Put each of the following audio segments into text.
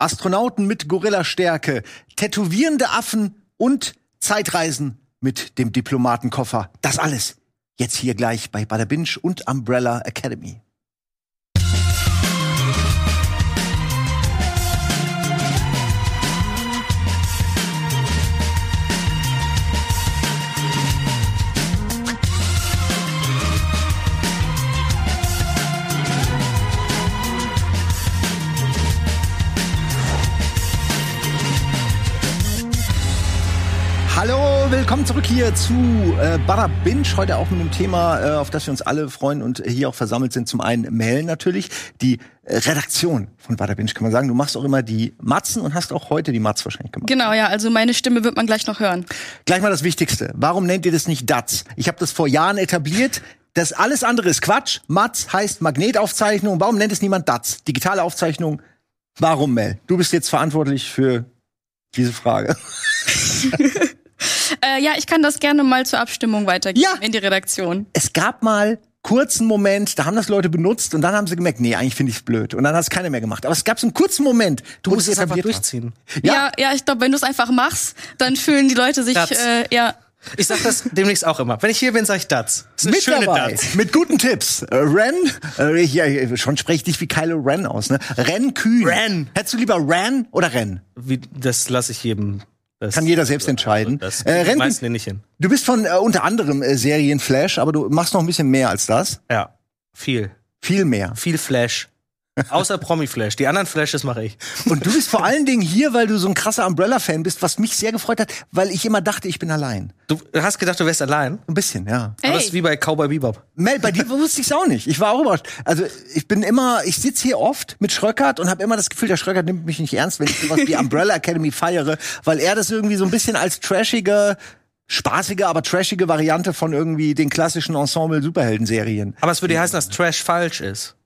Astronauten mit Gorillastärke, tätowierende Affen und Zeitreisen mit dem Diplomatenkoffer. Das alles jetzt hier gleich bei Bada Binge und Umbrella Academy. Hallo, willkommen zurück hier zu äh, Bada Binge. Heute auch mit einem Thema, äh, auf das wir uns alle freuen und hier auch versammelt sind. Zum einen Mel natürlich, die äh, Redaktion von Bada Binge, kann man sagen. Du machst auch immer die Matzen und hast auch heute die Matz wahrscheinlich gemacht. Genau, ja, also meine Stimme wird man gleich noch hören. Gleich mal das Wichtigste. Warum nennt ihr das nicht DATS? Ich habe das vor Jahren etabliert. Das alles andere ist Quatsch. Matz heißt Magnetaufzeichnung. Warum nennt es niemand DATS? Digitale Aufzeichnung. Warum, Mel? Du bist jetzt verantwortlich für diese Frage. Äh, ja, ich kann das gerne mal zur Abstimmung weitergeben Ja. in die Redaktion. es gab mal kurzen Moment, da haben das Leute benutzt und dann haben sie gemerkt, nee, eigentlich finde ich es blöd. Und dann hat es keiner mehr gemacht. Aber es gab so einen kurzen Moment, Du musst es einfach durchziehen. Ja. Ja, ja, ich glaube, wenn du es einfach machst, dann fühlen die Leute sich, äh, ja. Ich sag das demnächst auch immer. Wenn ich hier bin, sag ich das. Das ist eine Mit schöne dabei, Dats. mit guten Tipps. Äh, Ren, äh, ja, schon spreche ich dich wie Kylo Ren aus, ne? Ren Kühn. Ren. Hättest du lieber Ren oder Ren? Wie, das lasse ich jedem. Das, Kann jeder selbst entscheiden. Das Äh, Ren- meisten nehme ich hin. Du bist von äh, unter anderem äh, Serien Flash, aber du machst noch ein bisschen mehr als das. Ja. Viel. Viel mehr. Viel Flash. Außer Promi-Flash. Die anderen Flashes mache ich. Und du bist vor allen Dingen hier, weil du so ein krasser Umbrella-Fan bist, was mich sehr gefreut hat, weil ich immer dachte, ich bin allein. Du hast gedacht, du wärst allein? Ein bisschen, ja. Aber das Ey. ist wie bei Cowboy Bebop. Mel, bei dir wusste ich's auch nicht. Ich war auch überrascht. Also ich bin immer, ich sitz hier oft mit Schröckert und habe immer das Gefühl, der Schröckert nimmt mich nicht ernst, wenn ich sowas wie Umbrella Academy feiere, weil er das irgendwie so ein bisschen als trashige, spaßige, aber trashige Variante von irgendwie den klassischen Ensemble-Superhelden-Serien. Aber es würde heißen, dass Trash falsch ist.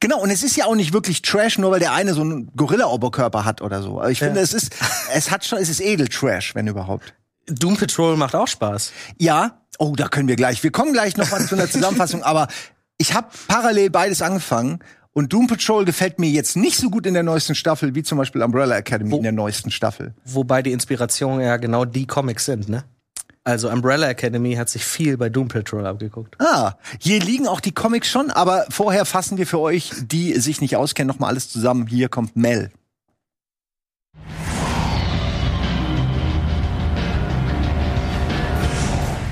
Genau, und es ist ja auch nicht wirklich Trash, nur weil der eine so einen Gorilla-Oberkörper hat oder so. Aber ich finde, es ist, es hat schon, es ist Edel-Trash, wenn überhaupt. Doom Patrol macht auch Spaß. Ja, oh, da können wir gleich. Wir kommen gleich noch mal zu einer Zusammenfassung, aber ich habe parallel beides angefangen und Doom Patrol gefällt mir jetzt nicht so gut in der neuesten Staffel wie zum Beispiel Umbrella Academy in der neuesten Staffel. Wobei die Inspiration ja genau die Comics sind, ne? Also Umbrella Academy hat sich viel bei Doom Patrol abgeguckt. Ah, hier liegen auch die Comics schon, aber vorher fassen wir für euch, die sich nicht auskennen, noch mal alles zusammen. Hier kommt Mel.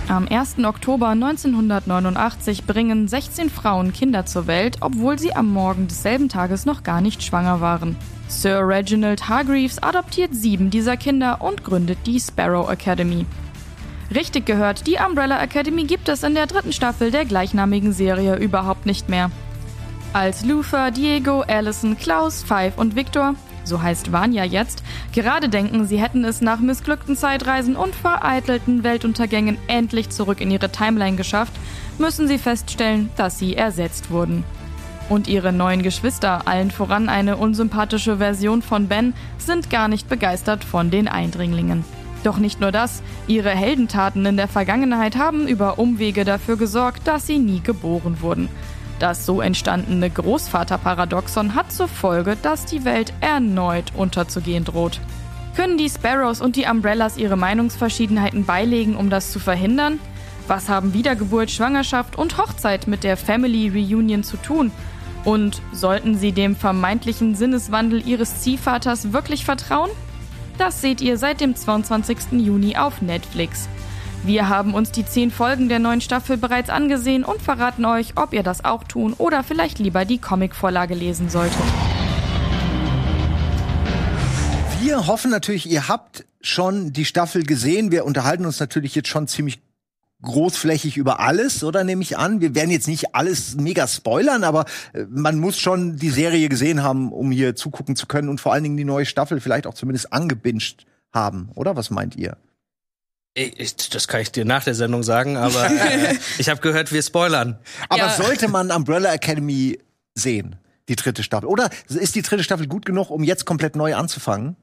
Am 1. Oktober 1989 bringen 16 Frauen Kinder zur Welt, obwohl sie am Morgen desselben Tages noch gar nicht schwanger waren. Sir Reginald Hargreaves adoptiert sieben dieser Kinder und gründet die Sparrow Academy. Richtig gehört, die Umbrella Academy gibt es in der dritten Staffel der gleichnamigen Serie überhaupt nicht mehr. Als Luther, Diego, Allison, Klaus, Five und Victor, so heißt Vanya jetzt, gerade denken, sie hätten es nach missglückten Zeitreisen und vereitelten Weltuntergängen endlich zurück in ihre Timeline geschafft, müssen sie feststellen, dass sie ersetzt wurden. Und ihre neuen Geschwister, allen voran eine unsympathische Version von Ben, sind gar nicht begeistert von den Eindringlingen. Doch nicht nur das, ihre Heldentaten in der Vergangenheit haben über Umwege dafür gesorgt, dass sie nie geboren wurden. Das so entstandene Großvaterparadoxon hat zur Folge, dass die Welt erneut unterzugehen droht. Können die Sparrows und die Umbrellas ihre Meinungsverschiedenheiten beilegen, um das zu verhindern? Was haben Wiedergeburt, Schwangerschaft und Hochzeit mit der Family Reunion zu tun? Und sollten sie dem vermeintlichen Sinneswandel ihres Ziehvaters wirklich vertrauen? Das seht ihr seit dem 22. Juni auf Netflix. Wir haben uns die zehn Folgen der neuen Staffel bereits angesehen und verraten euch, ob ihr das auch tun oder vielleicht lieber die Comicvorlage lesen solltet. Wir hoffen natürlich, ihr habt schon die Staffel gesehen. Wir unterhalten uns natürlich jetzt schon ziemlich großflächig über alles, oder nehme ich an? Wir werden jetzt nicht alles mega spoilern, aber äh, man muss schon die Serie gesehen haben, um hier zugucken zu können und vor allen Dingen die neue Staffel vielleicht auch zumindest angebinged haben, oder? Was meint ihr? Ich, das kann ich dir nach der Sendung sagen, aber äh, ich habe gehört, wir spoilern. Aber Ja. sollte man Umbrella Academy sehen, die dritte Staffel? Oder ist die dritte Staffel gut genug, um jetzt komplett neu anzufangen?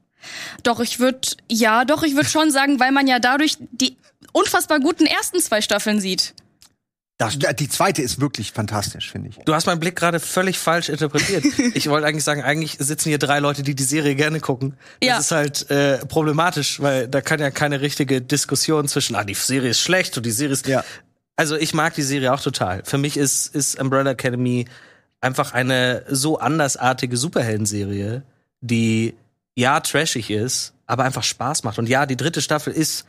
Doch, ich würde, ja, doch, ich würde schon sagen, weil man ja dadurch die unfassbar guten ersten zwei Staffeln sieht. Das, die zweite ist wirklich fantastisch, finde ich. Du hast meinen Blick gerade völlig falsch interpretiert. ich wollte eigentlich sagen, eigentlich sitzen hier drei Leute, die die Serie gerne gucken. Das Ja. ist halt äh, problematisch, weil da kann ja keine richtige Diskussion zwischen, ah, die Serie ist schlecht und die Serie ist. Ja. Also ich mag die Serie auch total. Für mich ist, ist Umbrella Academy einfach eine so andersartige Superheldenserie, die ja trashig ist, aber einfach Spaß macht. Und ja, die dritte Staffel ist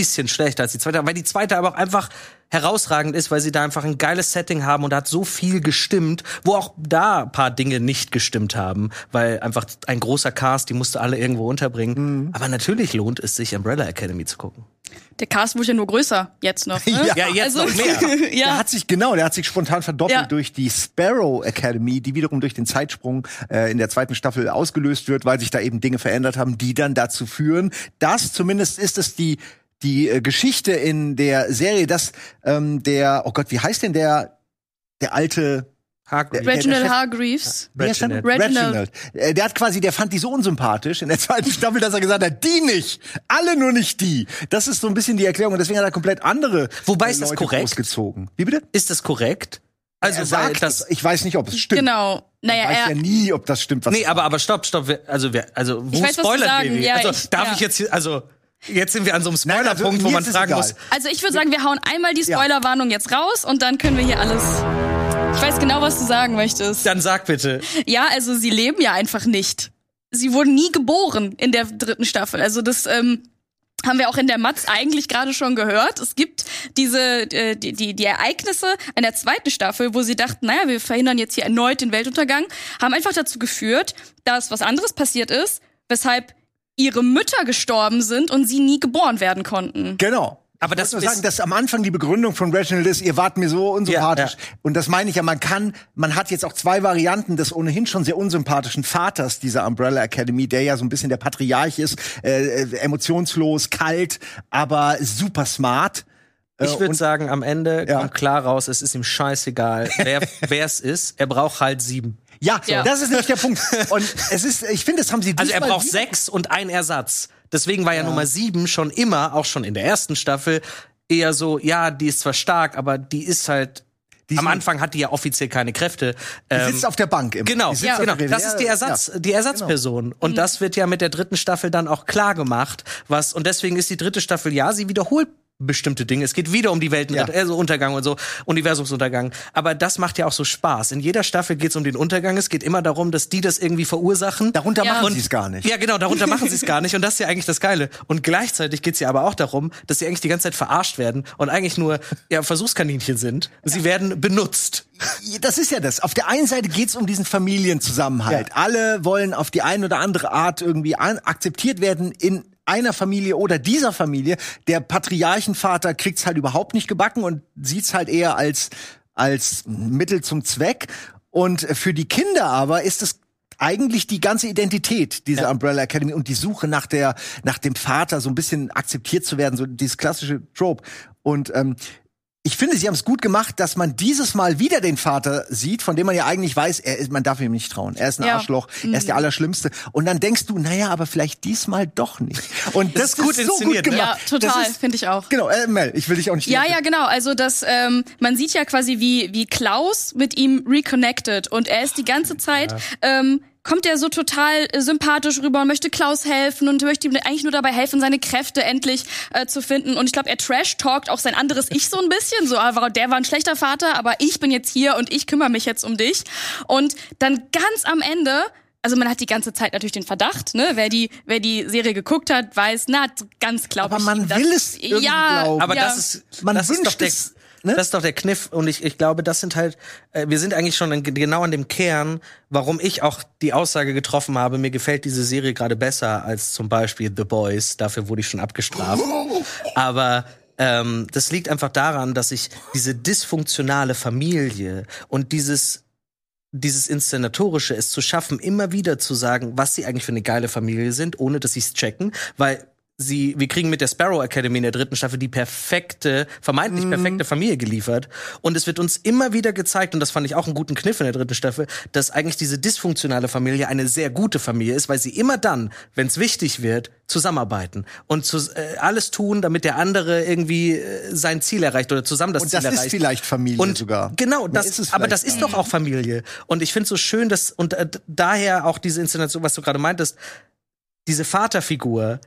bisschen schlechter als die zweite, weil die zweite aber auch einfach herausragend ist, weil sie da einfach ein geiles Setting haben und da hat so viel gestimmt, wo auch da ein paar Dinge nicht gestimmt haben, weil einfach ein großer Cast, die musste alle irgendwo unterbringen. Aber natürlich lohnt es sich, Umbrella Academy zu gucken. Der Cast wurde ja nur größer, jetzt noch. Ne? Ja, Ja, jetzt also, noch mehr. Der ja. hat sich genau, der hat sich spontan verdoppelt Ja. durch die Sparrow Academy, die wiederum durch den Zeitsprung äh, in der zweiten Staffel ausgelöst wird, weil sich da eben Dinge verändert haben, die dann dazu führen, dass zumindest ist es die die äh, Geschichte in der Serie, dass ähm, der oh Gott, wie heißt denn der der alte Hargreaves. der Reginald Hargreaves. Reginald. Reginald. Äh, Der hat quasi, der fand die so unsympathisch in der zweiten Staffel, dass er gesagt hat, die nicht, alle nur nicht die. Das ist so ein bisschen die Erklärung und deswegen hat er komplett andere Wobei äh, ist das Leute korrekt? großgezogen. Wie bitte? Ist das korrekt? Also, er weil sagt, das, ich weiß nicht, ob es stimmt. Genau. Naja, Ich weiß ja nie, ob das stimmt, was Nee, er aber, aber stopp, stopp. wir- Also, wir, also wo Ich weiß, sagen, wir? ja, also, ich- darf ja. ich jetzt hier, also, jetzt sind wir an so einem also, Spoilerpunkt, wo mir man fragen egal. muss. also ich würde sagen, wir hauen einmal die Spoilerwarnung jetzt raus und dann können wir hier alles. Ich weiß genau, was du sagen möchtest. Dann sag bitte. Ja, also sie leben ja einfach nicht. Sie wurden nie geboren in der dritten Staffel. Also das ähm, haben wir auch in der Matz eigentlich gerade schon gehört. Es gibt diese äh, die, die die Ereignisse in der zweiten Staffel, wo sie dachten, naja, wir verhindern jetzt hier erneut den Weltuntergang, haben einfach dazu geführt, dass was anderes passiert ist, weshalb ihre Mütter gestorben sind und sie nie geboren werden konnten. Genau. Aber ich das ist- sagen, dass am Anfang die Begründung von Reginald ist, ihr wart mir so unsympathisch. Ja, ja. Und das meine ich ja, man kann, man hat jetzt auch zwei Varianten des ohnehin schon sehr unsympathischen Vaters dieser Umbrella Academy, der ja so ein bisschen der Patriarch ist, äh, äh, emotionslos, kalt, aber super smart. Äh, Ich würde sagen, am Ende Ja. kommt klar raus, es ist ihm scheißegal, wer wer es ist. Er braucht halt sieben. Ja, Ja. das ist nämlich der Punkt. Und es ist, ich finde, das haben sie Also er braucht wieder- sechs und ein Ersatz. Deswegen war ja, Nummer sieben schon immer, auch schon in der ersten Staffel, eher so, ja, die ist zwar stark, aber die ist halt. Die am Anfang hat die ja offiziell keine Kräfte. Die Ähm, sitzt auf der Bank immer. Genau, Die sitzt ja, genau. Das ist die Ersatz, Ja. die Ersatzperson. Und das wird ja mit der dritten Staffel dann auch klar gemacht, was und deswegen ist die dritte Staffel ja, sie wiederholt bestimmte Dinge. Es geht wieder um die Welten, Ja. also Untergang und so, Universumsuntergang. Aber das macht ja auch so Spaß. In jeder Staffel geht es um den Untergang. Es geht immer darum, dass die das irgendwie verursachen. Darunter Ja. machen sie es gar nicht. Ja, genau, darunter machen sie es gar nicht. Und das ist ja eigentlich das Geile. Und gleichzeitig geht's ja aber auch darum, dass sie eigentlich die ganze Zeit verarscht werden und eigentlich nur ja, Versuchskaninchen sind. Sie werden benutzt. Das ist ja das. Auf der einen Seite geht's um diesen Familienzusammenhalt. Alle wollen auf die eine oder andere Art irgendwie akzeptiert werden in einer Familie oder dieser Familie. Der Patriarchenvater kriegt's halt überhaupt nicht gebacken und sieht's halt eher als, als Mittel zum Zweck. Und für die Kinder aber ist es eigentlich die ganze Identität dieser Umbrella Academy und die Suche nach der nach dem Vater so ein bisschen akzeptiert zu werden, so dieses klassische Trope. Und ähm, ich finde, sie haben es gut gemacht, dass man dieses Mal wieder den Vater sieht, von dem man ja eigentlich weiß, er ist, man darf ihm nicht trauen. Er ist ein Ja. Arschloch, er ist der Allerschlimmste. Und dann denkst du, naja, aber vielleicht diesmal doch nicht. Und das, ist gut ist so gut ne? gemacht. Ja, total, Das finde ich auch. Genau, äh, Mel, ich will dich auch nicht. Ja, ja, genau. Also das, ähm, man sieht ja quasi, wie, wie Klaus mit ihm reconnected und er ist die ganze Zeit, ähm, kommt er so total äh, sympathisch rüber und möchte Klaus helfen und möchte ihm eigentlich nur dabei helfen, seine Kräfte endlich äh, zu finden. Und ich glaube, er trash-talkt auch sein anderes Ich so ein bisschen. So, aber der war ein schlechter Vater, aber ich bin jetzt hier und ich kümmere mich jetzt um dich. Und dann ganz am Ende also man hat die ganze Zeit natürlich den Verdacht, ne? Wer die, wer die Serie geguckt hat, weiß, na, ganz glaube Aber man will es irgendwie ja, glauben. Aber ja. das ist, Man das ist doch wünscht der, es, ne? das ist doch der Kniff. Und ich, ich glaube, das sind halt, äh, wir sind eigentlich schon an, genau an dem Kern, warum ich auch die Aussage getroffen habe, mir gefällt diese Serie gerade besser als zum Beispiel The Boys. Dafür wurde ich schon abgestraft. Aber ähm, das liegt einfach daran, dass ich diese dysfunktionale Familie und dieses dieses Inszenatorische, es zu schaffen, immer wieder zu sagen, was sie eigentlich für eine geile Familie sind, ohne dass sie es checken, weil sie, wir kriegen mit der Sparrow Academy in der dritten Staffel die perfekte, vermeintlich Mhm. perfekte Familie geliefert. Und es wird uns immer wieder gezeigt, und das fand ich auch einen guten Kniff in der dritten Staffel, dass eigentlich diese dysfunktionale Familie eine sehr gute Familie ist, weil sie immer dann, wenn es wichtig wird, zusammenarbeiten und zu, äh, alles tun, damit der andere irgendwie äh, sein Ziel erreicht oder zusammen das Und Ziel das erreicht. ist vielleicht Familie Und sogar. Genau, Mehr das, ist es aber das ist doch auch Familie. Und ich finde so schön, dass, und äh, daher auch diese Inszenation, was du gerade meintest, diese Vaterfigur,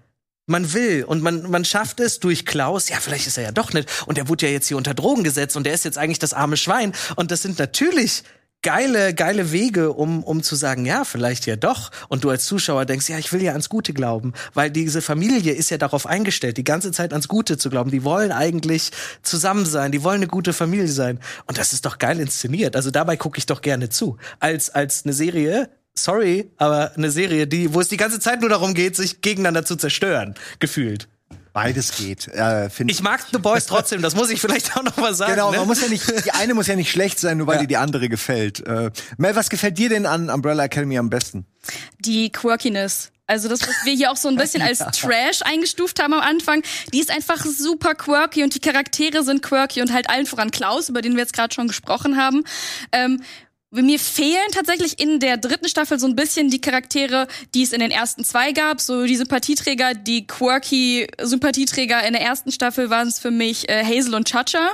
man will und man, man schafft es durch Klaus, ja, vielleicht ist er ja doch nicht. Und er wurde ja jetzt hier unter Drogen gesetzt und er ist jetzt eigentlich das arme Schwein. Und das sind natürlich geile, geile Wege, um, um zu sagen, ja, vielleicht ja doch. Und du als Zuschauer denkst, ja, ich will ja ans Gute glauben. Weil diese Familie ist ja darauf eingestellt, die ganze Zeit ans Gute zu glauben. Die wollen eigentlich zusammen sein, die wollen eine gute Familie sein. Und das ist doch geil inszeniert. Also dabei gucke ich doch gerne zu. Als, als eine Serie, sorry, aber eine Serie, die, wo es die ganze Zeit nur darum geht, sich gegeneinander zu zerstören, gefühlt. Beides geht, äh, finde Ich mag The Boys trotzdem, das muss ich vielleicht auch noch mal sagen. Genau, ne? man muss ja nicht, die eine muss ja nicht schlecht sein, nur weil Ja. dir die andere gefällt. Äh, Mel, was gefällt dir denn an Umbrella Academy am besten? die Quirkiness. Also das, was wir hier auch so ein bisschen als Trash eingestuft haben am Anfang, die ist einfach super quirky und die Charaktere sind quirky und halt allen voran Klaus, über den wir jetzt gerade schon gesprochen haben. Ähm, mir fehlen tatsächlich in der dritten Staffel so ein bisschen die Charaktere, die es in den ersten zwei gab. So die Sympathieträger, die quirky Sympathieträger in der ersten Staffel waren es für mich äh, Hazel und Chacha.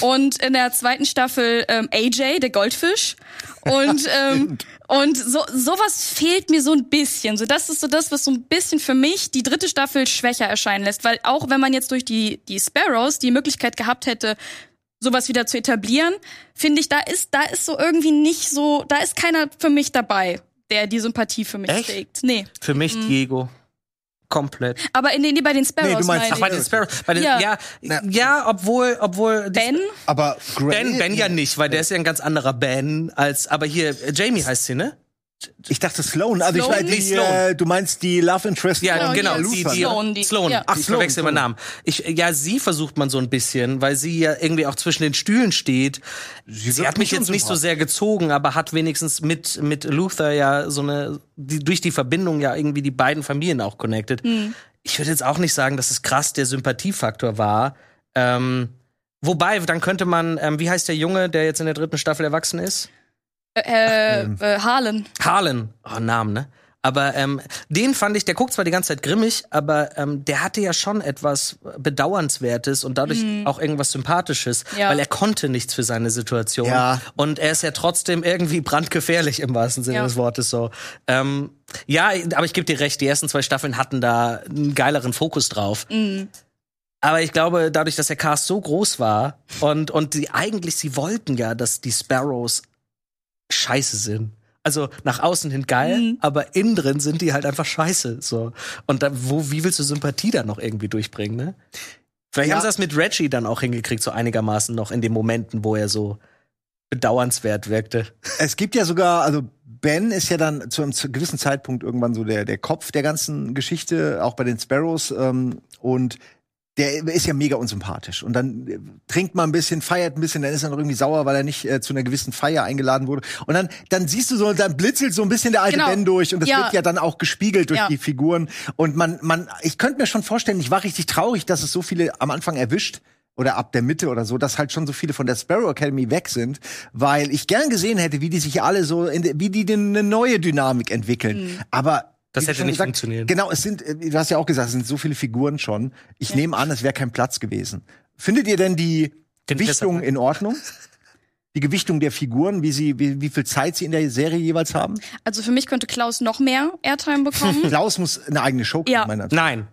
Und in der zweiten Staffel ähm, AJ, der Goldfisch. Und, ähm, und so, sowas fehlt mir so ein bisschen. So, das ist so das, was so ein bisschen für mich die dritte Staffel schwächer erscheinen lässt. Weil auch wenn man jetzt durch die, die Sparrows die Möglichkeit gehabt hätte, sowas wieder zu etablieren, finde ich, da ist, da ist so irgendwie nicht so, da ist keiner für mich dabei, der die Sympathie für mich Echt? trägt. Nee. Für mich Diego. Komplett. Aber in den, bei den Sparrows Nee, du meinst- meine Ach, bei den Sparrows. Bei den, ja. Ja. Ja, obwohl, obwohl. Ben? Aber Grey, Ben, Ben ja nicht, weil der ist ja ein ganz anderer Ben als, aber hier, äh, Jamie heißt sie, ne? Ich dachte Sloan. Also Sloan? ich weiß, Nee, die, äh, du meinst die Love Interest Ja, von genau. die Die, ne? Sloan, die- Sloan. ja. Ach, ich Sloan, verwechsel meinen. Namen. Ich, ja, sie versucht man so ein bisschen, weil sie ja irgendwie auch zwischen den Stühlen steht. Sie, wirkt hat mich jetzt nicht so sehr gezogen, aber hat wenigstens mit, mit Luther ja so eine, die, durch die Verbindung ja irgendwie die beiden Familien auch connected. Ich würde jetzt auch nicht sagen, dass es krass der Sympathiefaktor war. Ähm, wobei, dann könnte man, ähm, wie heißt der Junge, der jetzt in der dritten Staffel erwachsen ist? Äh, äh, Harlan. Harlan, oh Namen, ne? Aber ähm, den fand ich, der guckt zwar die ganze Zeit grimmig, aber ähm, der hatte ja schon etwas Bedauernswertes und dadurch auch irgendwas Sympathisches, Ja. weil er konnte nichts für seine Situation. Ja. Und er ist ja trotzdem irgendwie brandgefährlich im wahrsten Sinne Ja. des Wortes so. Ähm, ja, aber ich gebe dir recht, die ersten zwei Staffeln hatten da einen geileren Fokus drauf. Aber ich glaube, dadurch, dass der Cast so groß war und, und die eigentlich, sie wollten ja, dass die Sparrows scheiße sind. Also nach außen hin geil, aber innen drin sind die halt einfach scheiße. So. Und da, wo, wie willst du Sympathie da noch irgendwie durchbringen, ne? Vielleicht Ja. haben sie das mit Reggie dann auch hingekriegt, so einigermaßen noch in den Momenten, wo er so bedauernswert wirkte. Es gibt ja sogar, also Ben ist ja dann zu einem gewissen Zeitpunkt irgendwann so der, der Kopf der ganzen Geschichte, auch bei den Sparrows. Ähm, und der ist ja mega unsympathisch. Und dann äh, trinkt man ein bisschen, feiert ein bisschen, dann ist er noch irgendwie sauer, weil er nicht äh, zu einer gewissen Feier eingeladen wurde. Und dann, dann siehst du so, dann blitzelt so ein bisschen der alte Genau. Ben durch. Und das Ja. wird ja dann auch gespiegelt durch Ja. die Figuren. Und man, man, ich könnte mir schon vorstellen, ich war richtig traurig, dass es so viele am Anfang erwischt oder ab der Mitte oder so, dass halt schon so viele von der Sparrow Academy weg sind, weil ich gern gesehen hätte, wie die sich alle so, in, wie die eine neue Dynamik entwickeln. Aber Das hätte nicht funktioniert. Genau, es sind, äh, du hast ja auch gesagt, es sind so viele Figuren schon. Ich nehme an, es wäre kein Platz gewesen. Findet ihr denn die Den Gewichtung in Ordnung? Die Gewichtung der Figuren, wie sie, wie, wie viel Zeit sie in der Serie jeweils haben? Also für mich könnte Klaus noch mehr Airtime bekommen. Klaus muss eine eigene Show kriegen, Ja. meiner Nein.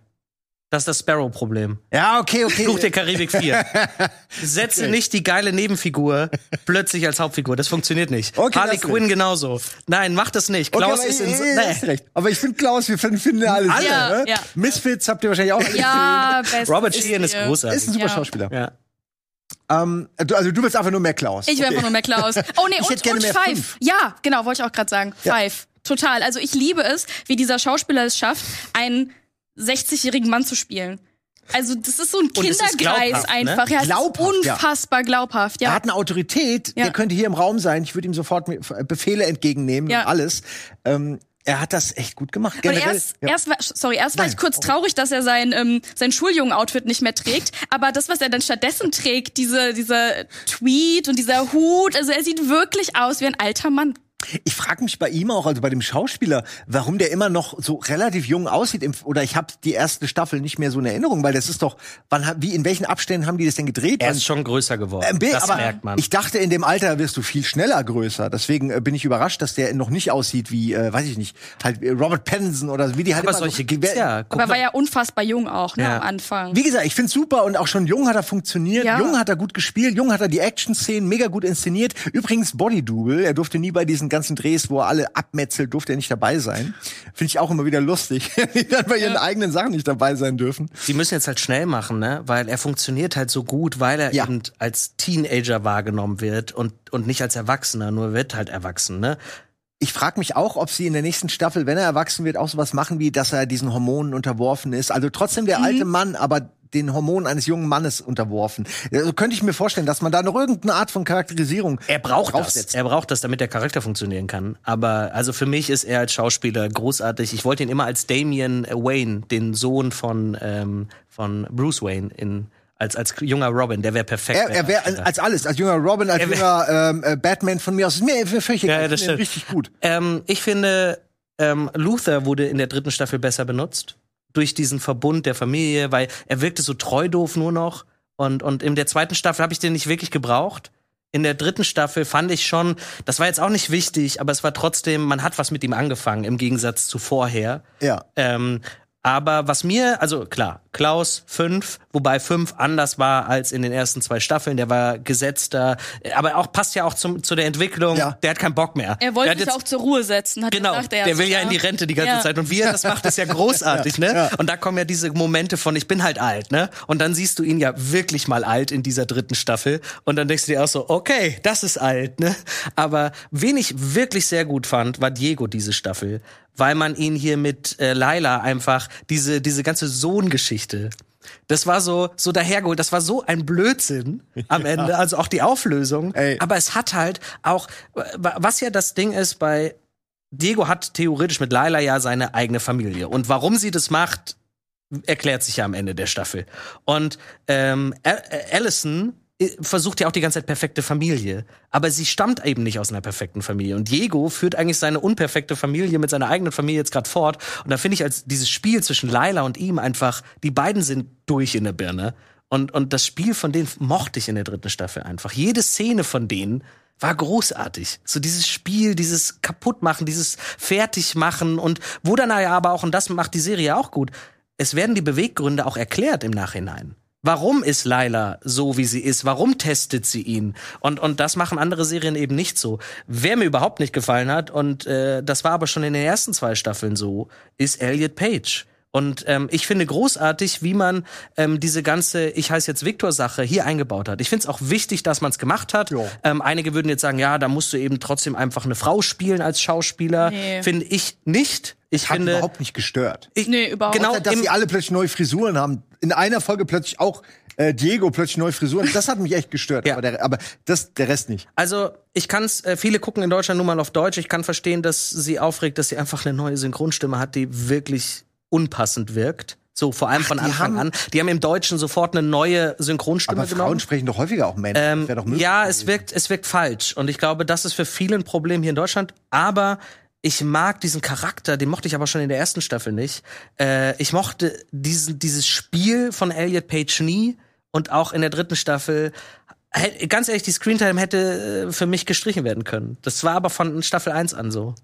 Das ist das Sparrow-Problem. Ja, okay, okay. Fluch der Karibik 4. Setze nicht die geile Nebenfigur plötzlich als Hauptfigur. Das funktioniert nicht. Okay, Harley Quinn genauso. Nein, mach das nicht. Okay, Klaus aber ist in. ich- ich- hast Nee. recht. Aber ich finde Klaus, wir finden, finden alle, Alle, super, ne? ja. Misfits habt ihr wahrscheinlich auch gesehen. ja, best Robert Sheehan ist ihr. großartig. Ist ein super Ja. Schauspieler. Ja. Ähm, du, also du willst einfach nur mehr Klaus. Ich will Okay. einfach nur mehr Klaus. Oh nee, Ich hätte und, gerne und mehr Five. fünf. Ja, genau, wollte ich auch gerade sagen. Ja. Five. Total. Also ich liebe es, wie dieser Schauspieler es schafft, einen 60-jährigen Mann zu spielen. Also das ist so ein Kindergreis glaubhaft, ne? einfach. Ja, es Glaubhaft, ist ja. unfassbar glaubhaft. Er Ja. hat eine Autorität, Ja. der könnte hier im Raum sein. Ich würde ihm sofort mit- Befehle entgegennehmen Ja. und alles. Ähm, Er hat das echt gut gemacht. Generell, erst, ja. erst war, sorry, erst war Nein. ich kurz traurig, dass er sein, ähm, sein Schuljungen-Outfit nicht mehr trägt. Aber das, was er dann stattdessen trägt, diese, dieser Tweet und dieser Hut, also er sieht wirklich aus wie ein alter Mann. Ich frage mich bei ihm auch, also bei dem Schauspieler, warum der immer noch so relativ jung aussieht. Im, oder ich habe die erste Staffel nicht mehr so in Erinnerung, weil das ist doch, wann, wie in welchen Abständen haben die das denn gedreht? Er ist schon größer geworden. Bild, das aber merkt man. Ich dachte, in dem Alter wirst du viel schneller größer. Deswegen äh, bin ich überrascht, dass der noch nicht aussieht wie, äh, weiß ich nicht, halt äh, Robert Pattinson oder wie die halt aber immer solche so, ja. Guck Aber er war ja unfassbar jung auch, ne, Ja. am Anfang. Wie gesagt, ich find's super und auch schon jung hat er funktioniert. Ja. Jung hat er gut gespielt. Jung hat er die Action-Szenen mega gut inszeniert. Übrigens Body-Double. Er durfte nie bei diesen ganzen Drehs, wo er alle abmetzelt, durfte er nicht dabei sein. Finde ich auch immer wieder lustig, die dann bei ihren eigenen Sachen nicht dabei sein dürfen. Die müssen jetzt halt schnell machen, ne? Weil er funktioniert halt so gut, weil er Ja. eben als Teenager wahrgenommen wird und, und nicht als Erwachsener, nur wird halt erwachsen, ne? Ich frage mich auch, ob sie in der nächsten Staffel, wenn er erwachsen wird, auch sowas machen wie, dass er diesen Hormonen unterworfen ist. Also trotzdem der alte Mann, aber den Hormonen eines jungen Mannes unterworfen. Also könnte ich mir vorstellen, dass man da noch irgendeine Art von Charakterisierung Er braucht das. Er braucht das, damit der Charakter funktionieren kann. Aber also für mich ist er als Schauspieler großartig. Ich wollte ihn immer als Damian Wayne, den Sohn von, ähm, von Bruce Wayne, in, als, als junger Robin. Der wäre perfekt. Er, er wäre als alles, als junger Robin, als wär- junger ähm, äh, Batman von mir aus. Ist mir völlig egal. Ja, das stimmt. richtig gut. Ähm, ich finde, ähm, Luther wurde in der dritten Staffel besser benutzt. Durch diesen Verbund der Familie, weil er wirkte so treu doof nur noch. Und, und in der zweiten Staffel habe ich den nicht wirklich gebraucht. In der dritten Staffel fand ich schon, das war jetzt auch nicht wichtig, aber es war trotzdem, man hat was mit ihm angefangen, im Gegensatz zu vorher. Ja. Ähm, aber was mir, also klar, Klaus 5, wobei 5 anders war als in den ersten zwei Staffeln, der war gesetzter, aber auch passt ja auch zum, zu der Entwicklung, Ja. der hat keinen Bock mehr. Er wollte sich jetzt- auch zur Ruhe setzen, hat Genau, gesagt, er der will ja in die Rente die ganze Ja. Zeit und wie er das macht, ist ja großartig, ne? Und da kommen ja diese Momente von ich bin halt alt, ne? Und dann siehst du ihn ja wirklich mal alt in dieser dritten Staffel und dann denkst du dir auch so, okay, das ist alt, ne? Aber wen ich wirklich sehr gut fand, war Diego diese Staffel, weil man ihn hier mit äh, Laila einfach diese diese ganze Sohngeschichte das war so, so dahergeholt. Das war so ein Blödsinn am Ende. Also auch die Auflösung. Ey. Aber es hat halt auch, wa- was ja das Ding ist bei Diego hat theoretisch mit Laila ja seine eigene Familie. Und warum sie das macht, erklärt sich ja am Ende der Staffel. Und ähm, Al- äh, Allison versucht ja auch die ganze Zeit perfekte Familie. Aber sie stammt eben nicht aus einer perfekten Familie. Und Diego führt eigentlich seine unperfekte Familie mit seiner eigenen Familie jetzt gerade fort. Und da finde ich als dieses Spiel zwischen Laila und ihm einfach, die beiden sind durch in der Birne. Und, und das Spiel von denen mochte ich in der dritten Staffel einfach. Jede Szene von denen war großartig. So dieses Spiel, dieses Kaputtmachen, dieses Fertigmachen und wo dann aber auch, und das macht die Serie auch gut, es werden die Beweggründe auch erklärt im Nachhinein. Warum ist Laila so, wie sie ist? Warum testet sie ihn? Und, und das machen andere Serien eben nicht so. Wer mir überhaupt nicht gefallen hat, und äh, das war aber schon in den ersten zwei Staffeln so, ist Elliot Page. Und ähm, ich finde großartig, wie man ähm, diese ganze Ich heiße jetzt Victor-Sache hier eingebaut hat. Ich finde es auch wichtig, dass man es gemacht hat. Ähm, einige würden jetzt sagen, ja, da musst du eben trotzdem einfach eine Frau spielen als Schauspieler. Nee. Finde ich nicht. Ich Hat finde, überhaupt nicht gestört. ich, Nee, überhaupt genau, dass sie alle plötzlich neue Frisuren haben. In einer Folge plötzlich auch äh, Diego plötzlich neue Frisuren. Das hat mich echt gestört. Ja. Aber, der, aber das, der Rest nicht. Also, ich kann's, äh, viele gucken in Deutschland nun mal auf Deutsch. Ich kann verstehen, dass sie aufregt, dass sie einfach eine neue Synchronstimme hat, die wirklich unpassend wirkt. So, vor allem von die Anfang an. Die haben im Deutschen sofort eine neue Synchronstimme Aber Frauen genommen. sprechen doch häufiger auch Männer. Ähm, ja, es wirkt, es wirkt falsch. Und ich glaube, das ist für viele ein Problem hier in Deutschland. Aber ich mag diesen Charakter, den mochte ich aber schon in der ersten Staffel nicht. Äh, ich mochte diesen, dieses Spiel von Elliot Page nie. Und auch in der dritten Staffel, ganz ehrlich, die Screentime hätte äh, für mich gestrichen werden können. Das war aber von Staffel 1 an so.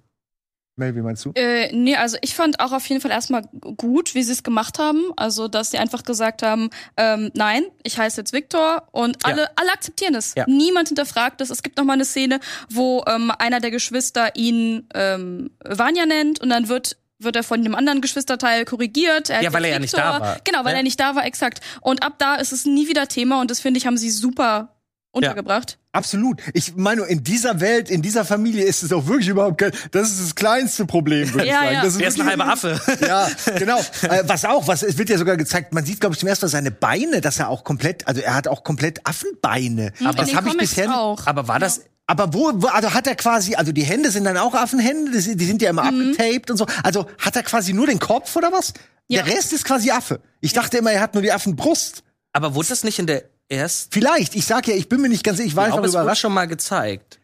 Mel, wie meinst du? Äh, nee, also ich fand auch auf jeden Fall erstmal gut, wie sie es gemacht haben. Also, dass sie einfach gesagt haben, ähm, nein, ich heiße jetzt Victor und alle, Ja. alle akzeptieren es. Ja. Niemand hinterfragt es. Es gibt noch mal eine Szene, wo ähm, einer der Geschwister ihn ähm, Vanya nennt und dann wird wird er von dem anderen Geschwisterteil korrigiert. Ja, heißt weil er jetzt ja nicht Victor. da war. Genau, weil Ja. er nicht da war, exakt. Und ab da ist es nie wieder Thema und das finde ich, haben sie super untergebracht. Absolut. Ich meine, in dieser Welt, in dieser Familie ist es auch wirklich überhaupt kein. Das ist das kleinste Problem, würde ich Ja, sagen. ja. Das Der ist ein halber Affe. Ja, genau. Äh, was auch, was es wird ja sogar gezeigt, man sieht, glaube ich, zum ersten Mal seine Beine, dass er auch komplett, also er hat auch komplett Affenbeine. Aber das in den habe ich bisher. auch. Aber war das, Aber wo, wo, also hat er quasi, also die Hände sind dann auch Affenhände, die, sind- die sind ja immer abgetaped und so. Also hat er quasi nur den Kopf oder was? Ja. Der Rest ist quasi Affe. Ich dachte immer, er hat nur die Affenbrust. Aber wurde das nicht in der ersten? Vielleicht, ich sag ja, ich bin mir nicht ganz sicher, ich war Ich einfach glaube, es überrascht. schon mal gezeigt.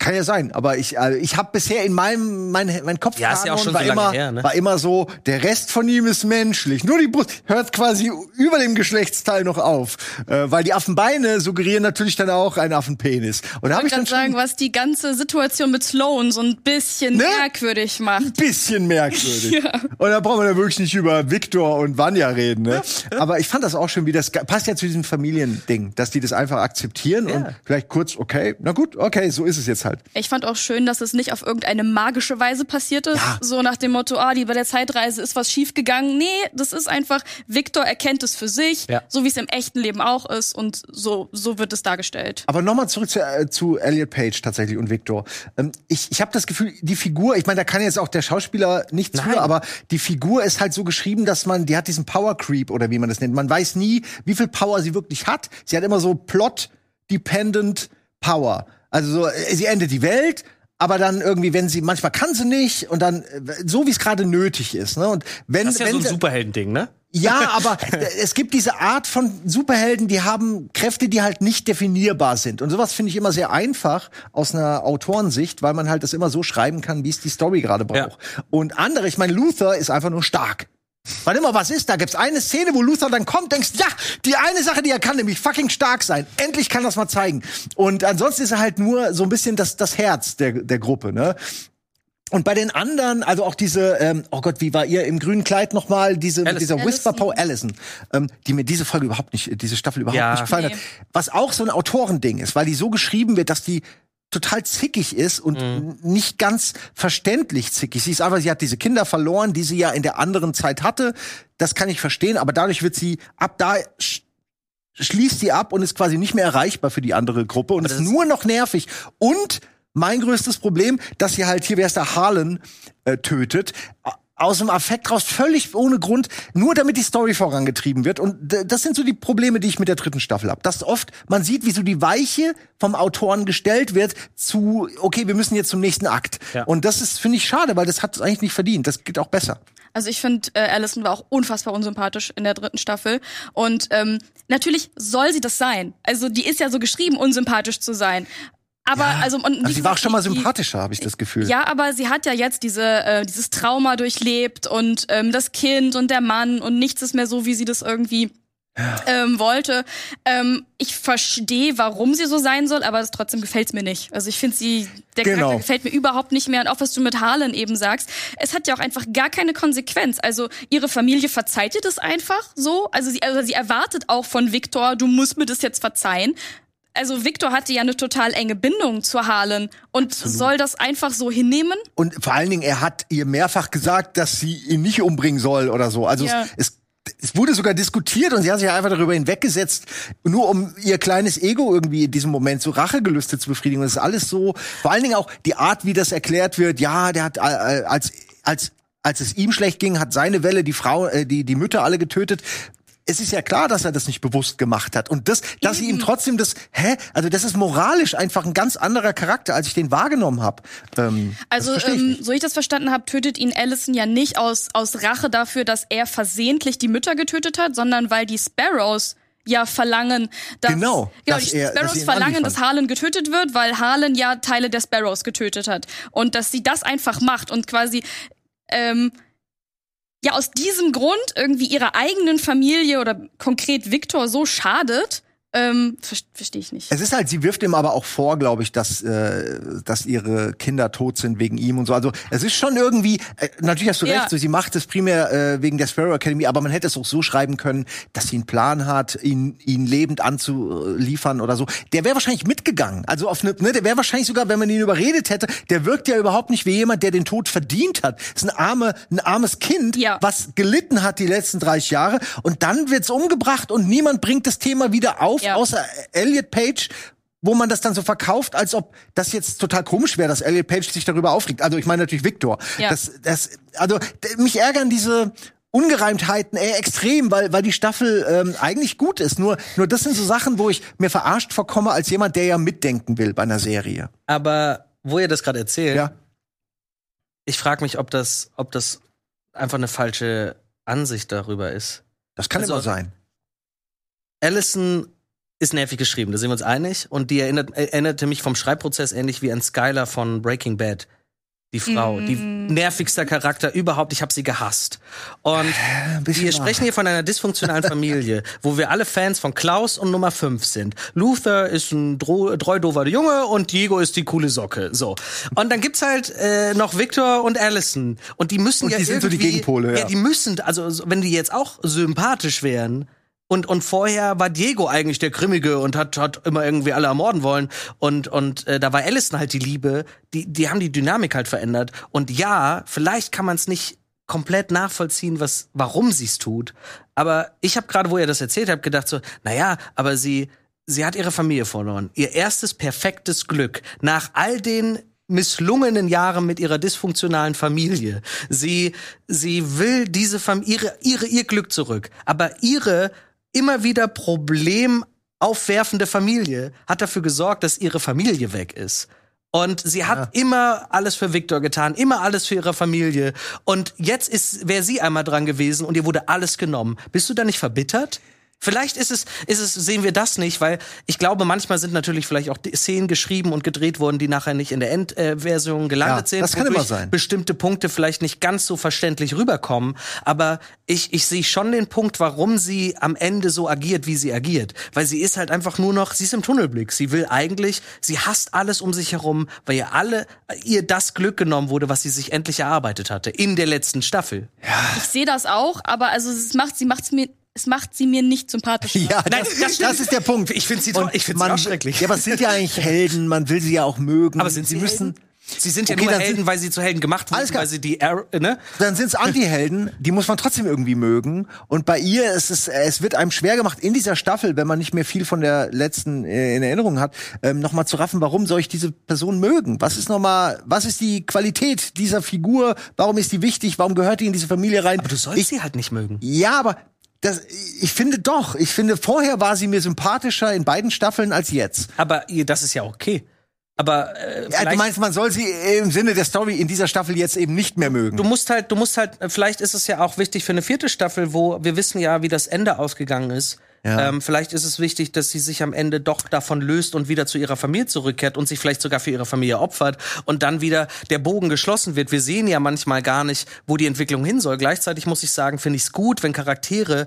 Kann ja sein, aber ich, also ich habe bisher in meinem mein, mein Kopf Ja, ist ja auch schon war so immer her, ne? war immer so, der Rest von ihm ist menschlich. Nur die Brust hört quasi über dem Geschlechtsteil noch auf, äh, weil die Affenbeine suggerieren natürlich dann auch einen Affenpenis. Und da habe Ich dann schon sagen, was die ganze Situation mit Sloan so ein bisschen Ne? merkwürdig macht. ein bisschen merkwürdig. Und da brauchen wir da wirklich nicht über Victor und Vanya reden, ne? Aber ich fand das auch schon wie das passt ja zu diesem Familiending, dass die das einfach akzeptieren und vielleicht kurz okay, na gut, okay, so ist es jetzt halt. Ich fand auch schön, dass es nicht auf irgendeine magische Weise passiert ist. Ja. So nach dem Motto, ah, die bei der Zeitreise ist was schiefgegangen. Nee, das ist einfach, Victor erkennt es für sich, Ja. so wie es im echten Leben auch ist und so, so wird es dargestellt. Aber nochmal zurück zu, äh, zu Elliot Page tatsächlich und Victor. Ähm, ich ich habe das Gefühl, die Figur, ich meine, da kann jetzt auch der Schauspieler nichts Nein. für, aber die Figur ist halt so geschrieben, dass man, die hat diesen Power Creep oder wie man das nennt. Man weiß nie, wie viel Power sie wirklich hat. Sie hat immer so Plot-dependent Power. Also so, äh, sie endet die Welt. Aber dann irgendwie, wenn sie, manchmal kann sie nicht und dann, äh, so wie es gerade nötig ist, ne? Und wenn, Das ist ja wenn so ein Superhelden-Ding, ne? ja, aber äh, es gibt diese Art von Superhelden, die haben Kräfte, die halt nicht definierbar sind. Und sowas finde ich immer sehr einfach aus einer Autorensicht, weil man halt das immer so schreiben kann, wie es die Story gerade braucht. Und andere, ich meine, Luther ist einfach nur stark. Wann immer was ist, da gibt's eine Szene, wo Luther dann kommt, denkst, ja, die eine Sache, die er kann, nämlich fucking stark sein. Endlich kann das mal zeigen. Und ansonsten ist er halt nur so ein bisschen das, das Herz der, der Gruppe, ne? Und bei den anderen, also auch diese, ähm, oh Gott, wie war ihr im grünen Kleid nochmal, diese, Allison. dieser Whisper Allison. Power Allison, ähm, die mir diese Folge überhaupt nicht, diese Staffel überhaupt Ja. nicht gefallen hat. Nee. Was auch so ein Autorending ist, weil die so geschrieben wird, dass die total zickig ist und n- nicht ganz verständlich zickig. Sie ist einfach, sie hat diese Kinder verloren, die sie ja in der anderen Zeit hatte. Das kann ich verstehen, aber dadurch wird sie ab da sch schließt sie ab und ist quasi nicht mehr erreichbar für die andere Gruppe und das ist- nur noch nervig. Und mein größtes Problem, dass sie halt hier, wer ist der Harlan, äh, tötet. Aus dem Affekt raus, völlig ohne Grund, nur damit die Story vorangetrieben wird. Und das sind so die Probleme, die ich mit der dritten Staffel habe. Dass oft man sieht, wie so die Weiche vom Autoren gestellt wird zu, okay, wir müssen jetzt zum nächsten Akt. Ja. Und das ist, finde ich, schade, weil das hat es eigentlich nicht verdient. Das geht auch besser. Also ich finde, äh, Allison war auch unfassbar unsympathisch in der dritten Staffel. Und ähm, natürlich soll sie das sein. Also die ist ja so geschrieben, unsympathisch zu sein. Aber also, und Also sie war auch schon mal sympathischer, habe ich das Gefühl. Ja, aber sie hat ja jetzt diese, äh, dieses Trauma durchlebt und ähm, das Kind und der Mann und nichts ist mehr so, wie sie das irgendwie ähm, wollte. Ähm, ich verstehe, warum sie so sein soll, aber trotzdem gefällt's mir nicht. Also ich finde sie, der Genau. Charakter gefällt mir überhaupt nicht mehr. Und auch was du mit Harlan eben sagst, es hat ja auch einfach gar keine Konsequenz. Also ihre Familie verzeiht ihr das einfach so. Also sie, also sie erwartet auch von Victor, du musst mir das jetzt verzeihen. Also Victor hatte ja eine total enge Bindung zu Harlan und soll das einfach so hinnehmen? Und vor allen Dingen, er hat ihr mehrfach gesagt, dass sie ihn nicht umbringen soll oder so. Also Ja. es, es wurde sogar diskutiert und sie hat sich einfach darüber hinweggesetzt, nur um ihr kleines Ego irgendwie in diesem Moment so Rachegelüste zu befriedigen. Und das ist alles so, vor allen Dingen auch die Art, wie das erklärt wird. Ja, der hat äh, als als als es ihm schlecht ging, hat seine Welle die Frau, äh, die die Mütter alle getötet. Es ist ja klar, dass er das nicht bewusst gemacht hat. Und das, dass sie ihm trotzdem das, hä? Also das ist moralisch einfach ein ganz anderer Charakter, als ich den wahrgenommen habe. Ähm, Also, ich ähm, so ich das verstanden habe, tötet ihn Allison ja nicht aus, aus Rache dafür, dass er versehentlich die Mütter getötet hat, sondern weil die Sparrows ja verlangen, dass, Genau, genau dass die er- dass Sparrows ihn verlangen, dass Harlan getötet wird, weil Harlan ja Teile der Sparrows getötet hat und dass sie das einfach macht und quasi ähm, ja aus diesem Grund irgendwie ihrer eigenen Familie oder konkret Victor so schadet, ähm, ver verstehe ich nicht. Es ist halt, sie wirft ihm aber auch vor, glaube ich, dass, äh, dass ihre Kinder tot sind wegen ihm und so. Also es ist schon irgendwie, äh, natürlich hast du Ja. recht, so, sie macht es primär äh, wegen der Sparrow Academy, aber man hätte es auch so schreiben können, dass sie einen Plan hat, ihn, ihn lebend anzuliefern oder so. Der wäre wahrscheinlich mitgegangen. Also auf ne, ne, der wäre wahrscheinlich sogar, wenn man ihn überredet hätte, der wirkt ja überhaupt nicht wie jemand, der den Tod verdient hat. Das ist ein, arme, ein armes Kind, Ja. was gelitten hat die letzten 30 Jahre und dann wird's umgebracht und niemand bringt das Thema wieder auf, Ja. Außer Elliot Page, wo man das dann so verkauft, als ob das jetzt total komisch wäre, dass Elliot Page sich darüber aufregt. Also ich meine natürlich Victor. Ja. Das, das, also mich ärgern diese Ungereimtheiten äh, extrem, weil, weil die Staffel ähm, eigentlich gut ist. Nur, nur das sind so Sachen, wo ich mir verarscht vorkomme als jemand, der ja mitdenken will bei einer Serie. Aber wo ihr das gerade erzählt, Ja. ich frage mich, ob das, ob das einfach eine falsche Ansicht darüber ist. Das kann Also- immer sein. Allison ist nervig geschrieben, da sind wir uns einig. Und die erinnert, erinnerte mich vom Schreibprozess ähnlich wie an Skylar von Breaking Bad. Die Frau, die nervigster Charakter überhaupt. Ich habe sie gehasst. Und wir sprechen hier von einer dysfunktionalen Familie, wo wir alle Fans von Klaus und Nummer 5 sind. Luther ist ein dro- treu dover Junge und Diego ist die coole Socke. So. Und dann gibt's halt äh, noch Victor und Allison. Und die müssen Und ja die sind so die irgendwie- Gegenpole, ja. Ja, die müssen, also so- wenn die jetzt auch sympathisch wären, und, und vorher war Diego eigentlich der Grimmige und hat, hat immer irgendwie alle ermorden wollen. Und, und äh, da war Allison halt die Liebe. Die, die haben die Dynamik halt verändert. Und ja, vielleicht kann man es nicht komplett nachvollziehen, was, warum sie es tut. Aber ich habe gerade, wo ihr das erzählt habt, gedacht so, naja, aber sie, sie hat ihre Familie verloren. Ihr erstes perfektes Glück. Nach all den misslungenen Jahren mit ihrer dysfunktionalen Familie. Sie, sie will diese Familie, ihre, ihre, ihr Glück zurück. Aber ihre immer wieder problemaufwerfende Familie hat dafür gesorgt, dass ihre Familie weg ist. Und sie hat immer alles für Victor getan, immer alles für ihre Familie. Und jetzt ist, wäre sie einmal dran gewesen und ihr wurde alles genommen. Bist du da nicht verbittert? Vielleicht ist es, ist es, sehen wir das nicht, weil ich glaube, manchmal sind natürlich vielleicht auch die Szenen geschrieben und gedreht worden, die nachher nicht in der Endversion gelandet Ja, sind. das kann immer sein. Bestimmte Punkte vielleicht nicht ganz so verständlich rüberkommen. Aber ich, ich sehe schon den Punkt, warum sie am Ende so agiert, wie sie agiert. Weil sie ist halt einfach nur noch, sie ist im Tunnelblick. Sie will eigentlich, sie hasst alles um sich herum, weil ihr alle, ihr das Glück genommen wurde, was sie sich endlich erarbeitet hatte. In der letzten Staffel. Ich sehe das auch, aber also es macht, sie macht's mir, es macht sie mir nicht sympathischer. Ja, Nein, das, das das, ist der Punkt. Ich finde sie, Und ich finde sie auch schrecklich. Ja, aber es sind ja eigentlich Helden, man will sie ja auch mögen. Aber sind sie, müssen. Helden? Sie sind ja Okay, nur Helden, sind- weil sie zu Helden gemacht wurden, Alles klar. weil sie die, Ar- ne? Dann sind es Anti-Helden, die muss man trotzdem irgendwie mögen. Und bei ihr ist es, es wird einem schwer gemacht in dieser Staffel, wenn man nicht mehr viel von der letzten äh, in Erinnerung hat, ähm, noch mal zu raffen, warum soll ich diese Person mögen? Was ist noch mal, was ist die Qualität dieser Figur? Warum ist die wichtig? Warum gehört die in diese Familie rein? Aber du sollst ich, sie halt nicht mögen. Ja, aber das, ich finde doch. Ich finde, vorher war sie mir sympathischer in beiden Staffeln als jetzt. Aber das ist ja okay. Aber äh, Ja, du meinst, man soll sie im Sinne der Story in dieser Staffel jetzt eben nicht mehr mögen. du musst halt, du musst halt, vielleicht ist es ja auch wichtig für eine vierte Staffel, wo wir wissen ja, wie das Ende ausgegangen ist. Ähm, vielleicht ist es wichtig, dass sie sich am Ende doch davon löst und wieder zu ihrer Familie zurückkehrt und sich vielleicht sogar für ihre Familie opfert und dann wieder der Bogen geschlossen wird. Wir sehen ja manchmal gar nicht, wo die Entwicklung hin soll. Gleichzeitig muss ich sagen, finde ich es gut, wenn Charaktere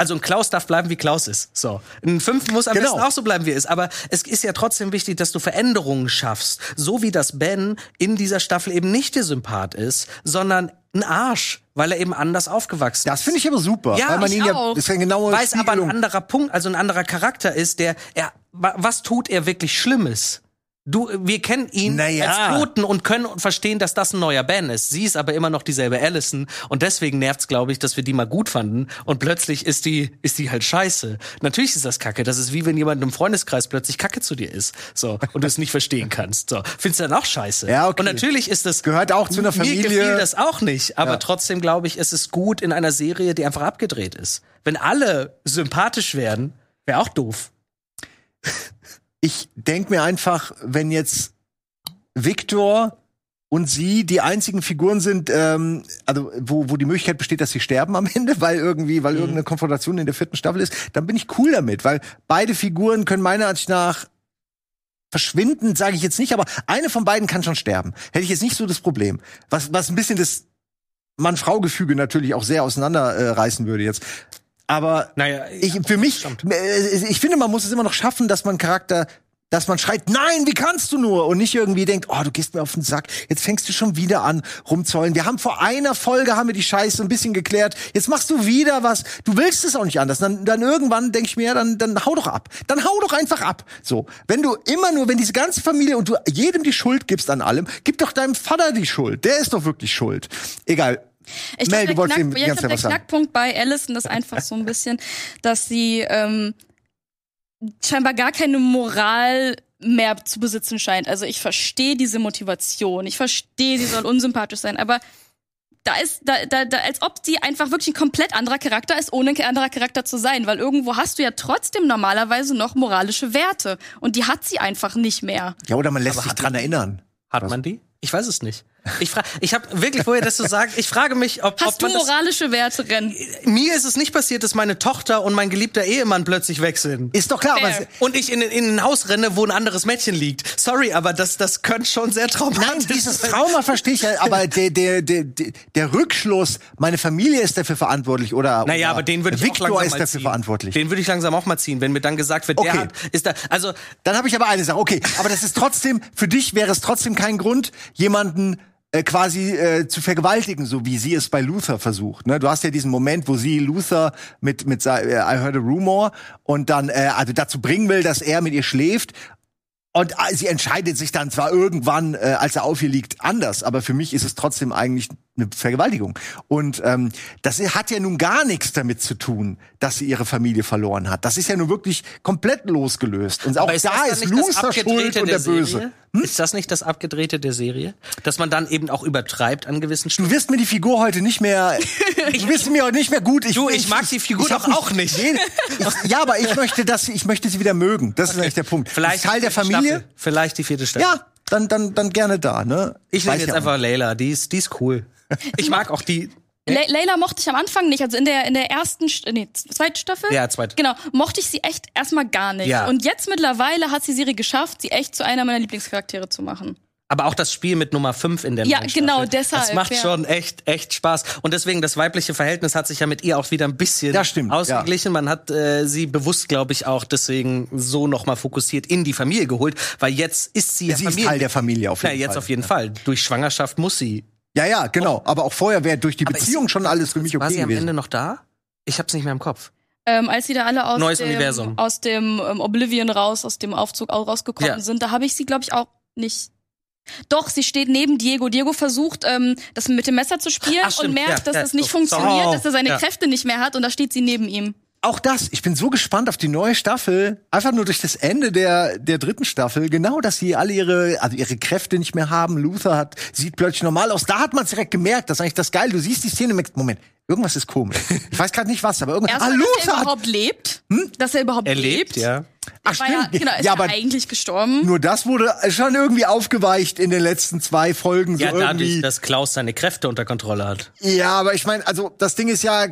also ein Klaus darf bleiben, wie Klaus ist. So. Ein Fünf muss am Genau. besten auch so bleiben, wie er ist. Aber es ist ja trotzdem wichtig, dass du Veränderungen schaffst. So wie das Ben in dieser Staffel eben nicht der Sympath ist, sondern ein Arsch, weil er eben anders aufgewachsen ist. das finde ich aber super, Ja, weil man ihn auch. ist ja genau Weil es aber ein anderer Punkt, also ein anderer Charakter ist, der, er, wa- was tut er wirklich Schlimmes? Du, wir kennen ihn Naja. als Toten und können verstehen, dass das ein neuer Ben ist. Sie ist aber immer noch dieselbe Allison und deswegen nervt's, glaube ich, dass wir die mal gut fanden und plötzlich ist die, ist die halt scheiße. Natürlich ist das Kacke. Das ist wie wenn jemand im Freundeskreis plötzlich Kacke zu dir ist, so und du es nicht verstehen kannst. So, findest du dann auch scheiße? Ja, okay. Und natürlich ist das Gehört auch zu einer Mir Familie. gefiel das auch nicht, aber Ja. trotzdem glaube ich, es ist gut in einer Serie, die einfach abgedreht ist. Wenn alle sympathisch wären, wäre auch doof. Ich denk mir einfach, wenn jetzt Victor und sie die einzigen Figuren sind, ähm, also wo, wo die Möglichkeit besteht, dass sie sterben am Ende, weil irgendwie, weil irgendeine Konfrontation in der vierten Staffel ist, dann bin ich cool damit, weil beide Figuren können meiner Ansicht nach verschwinden, sage ich jetzt nicht, aber eine von beiden kann schon sterben. Hätte ich jetzt nicht so das Problem. Was, was ein bisschen das Mann-Frau-Gefüge natürlich auch sehr auseinanderreißen äh, würde jetzt. Aber Naja, ich, für mich, äh, ich finde, man muss es immer noch schaffen, dass man Charakter, dass man schreit, nein, wie kannst du nur? Und nicht irgendwie denkt, oh, du gehst mir auf den Sack, jetzt fängst du schon wieder an, rumzollen. Wir haben vor einer Folge, haben wir die Scheiße ein bisschen geklärt, jetzt machst du wieder was, du willst es auch nicht anders. Dann, dann irgendwann denke ich mir, ja, dann, dann hau doch ab. Dann hau doch einfach ab. So. Wenn du immer nur, wenn diese ganze Familie und du jedem die Schuld gibst an allem, gib doch deinem Vater die Schuld. Der ist doch wirklich schuld. Egal. Ich Mel, glaube, du der, Knack, ja, ich glaub, der was. Knackpunkt bei Allison ist einfach so ein bisschen, dass sie ähm, scheinbar gar keine Moral mehr zu besitzen scheint. Also ich verstehe diese Motivation, ich verstehe, sie soll unsympathisch sein, aber da ist, da, da, da, als ob die einfach wirklich ein komplett anderer Charakter ist, ohne ein anderer Charakter zu sein. Weil irgendwo hast du ja trotzdem normalerweise noch moralische Werte. Und die hat sie einfach nicht mehr. Ja, oder man lässt sich dran erinnern. Hat man die? Ich weiß es nicht. Ich frage, ich habe wirklich, wo ihr das so sagt, ich frage mich, ob, Hast ob du man das, moralische Werte, Ren? mir ist es nicht passiert, dass meine Tochter und mein geliebter Ehemann plötzlich weg sind. Ist doch klar, aber. Und ich in, in ein Haus renne, wo ein anderes Mädchen liegt. Sorry, aber das, das könnte schon sehr traumatisch Nein, dieses. Trauma verstehe ich ja, aber der, der, der, der- der Rückschluss, meine Familie ist dafür verantwortlich oder Naja, oder aber den würde ich Victor auch langsam ist dafür ziehen. verantwortlich. Den würde ich langsam auch mal ziehen, wenn mir dann gesagt wird, der Okay. hat, ist da, also Dann habe ich aber eine Sache. Okay, aber das ist trotzdem für dich wäre es trotzdem kein Grund, jemanden äh, quasi äh, zu vergewaltigen, so wie sie es bei Luther versucht. Ne? Du hast ja diesen Moment, wo sie Luther mit mit äh, I heard a rumor und dann äh, also dazu bringen will, dass er mit ihr schläft. Und äh, sie entscheidet sich dann zwar irgendwann, äh, als er auf ihr liegt, anders, aber für mich ist es trotzdem eigentlich eine Vergewaltigung. Und ähm, das hat ja nun gar nichts damit zu tun, dass sie ihre Familie verloren hat. Das ist ja nun wirklich komplett losgelöst. Und auch ist da ist nicht das Luther schuld Abgedrehte und der, Serie? Böse. Hm? Ist das nicht das Abgedrehte der Serie? Dass man dann eben auch übertreibt an gewissen Du Stellen? wirst mir die Figur heute nicht mehr, du wirst mir heute nicht mehr gut. Ich, Du, ich mag die Figur doch auch nicht. Nee, ich, ja, aber ich möchte, dass sie- ich möchte sie wieder mögen. Das ist eigentlich der Punkt. Vielleicht Teil der Familie. Staffel. Vielleicht die vierte Staffel. Ja, dann, dann, dann gerne da. Ne? Ich Weiß jetzt einfach Layla. Die ist, die ist cool. Ich mag auch die. Le Layla mochte ich am Anfang nicht, also in der in der ersten, St- nee, zweiten Staffel. Ja, zweite. Genau, mochte ich sie echt erstmal gar nicht. Ja. Und jetzt mittlerweile hat sie Serie geschafft, sie echt zu einer meiner Lieblingscharaktere zu machen. Aber auch das Spiel mit Nummer 5 in der Ja, neuen Staffel, genau, deshalb, Das macht ja. schon echt, echt Spaß. Und deswegen, das weibliche Verhältnis hat sich ja mit ihr auch wieder ein bisschen Das stimmt, ausgeglichen. Man hat äh, sie bewusst, glaube ich, auch deswegen so nochmal fokussiert in die Familie geholt, weil jetzt ist sie ja Sie ist Familie. Teil der Familie auf ja, jeden jetzt Fall. auf jeden Fall. Durch Schwangerschaft muss sie. Ja, ja, genau. Aber auch vorher wäre durch die Aber ist Beziehung sie- schon alles für mich War okay sie am gewesen. Ende noch da? Ich hab's nicht mehr im Kopf. Ähm, als sie da alle aus Neues dem, Universum. aus dem ähm, Oblivion raus, aus dem Aufzug auch rausgekommen Ja. sind, da habe ich sie, glaube ich, auch nicht. Doch, sie steht neben Diego. Diego versucht, ähm, das mit dem Messer zu spielen Ach, stimmt. und merkt, Ja, dass ja, das nicht so. funktioniert, Oh. dass er seine Ja. Kräfte nicht mehr hat und da steht sie neben ihm. Auch das, ich bin so gespannt auf die neue Staffel, einfach nur durch das Ende der, der dritten Staffel, genau, dass sie alle ihre, also ihre Kräfte nicht mehr haben. Luther hat, sieht plötzlich normal aus. Da hat man es direkt gemerkt, das ist eigentlich das Geil. Du siehst die Szene und merkst, Moment, irgendwas ist komisch. Ich weiß gerade nicht was, aber irgendwas. Erstmal, ah, dass er Luther hat, überhaupt lebt. Dass er überhaupt Er lebt, ja. ach War ja, stimmt. genau, ist ja, aber eigentlich gestorben. nur das wurde schon irgendwie aufgeweicht in den letzten zwei Folgen. So Ja, irgendwie. dadurch, dass Klaus seine Kräfte unter Kontrolle hat. Ja, aber ich meine, also das Ding ist ja,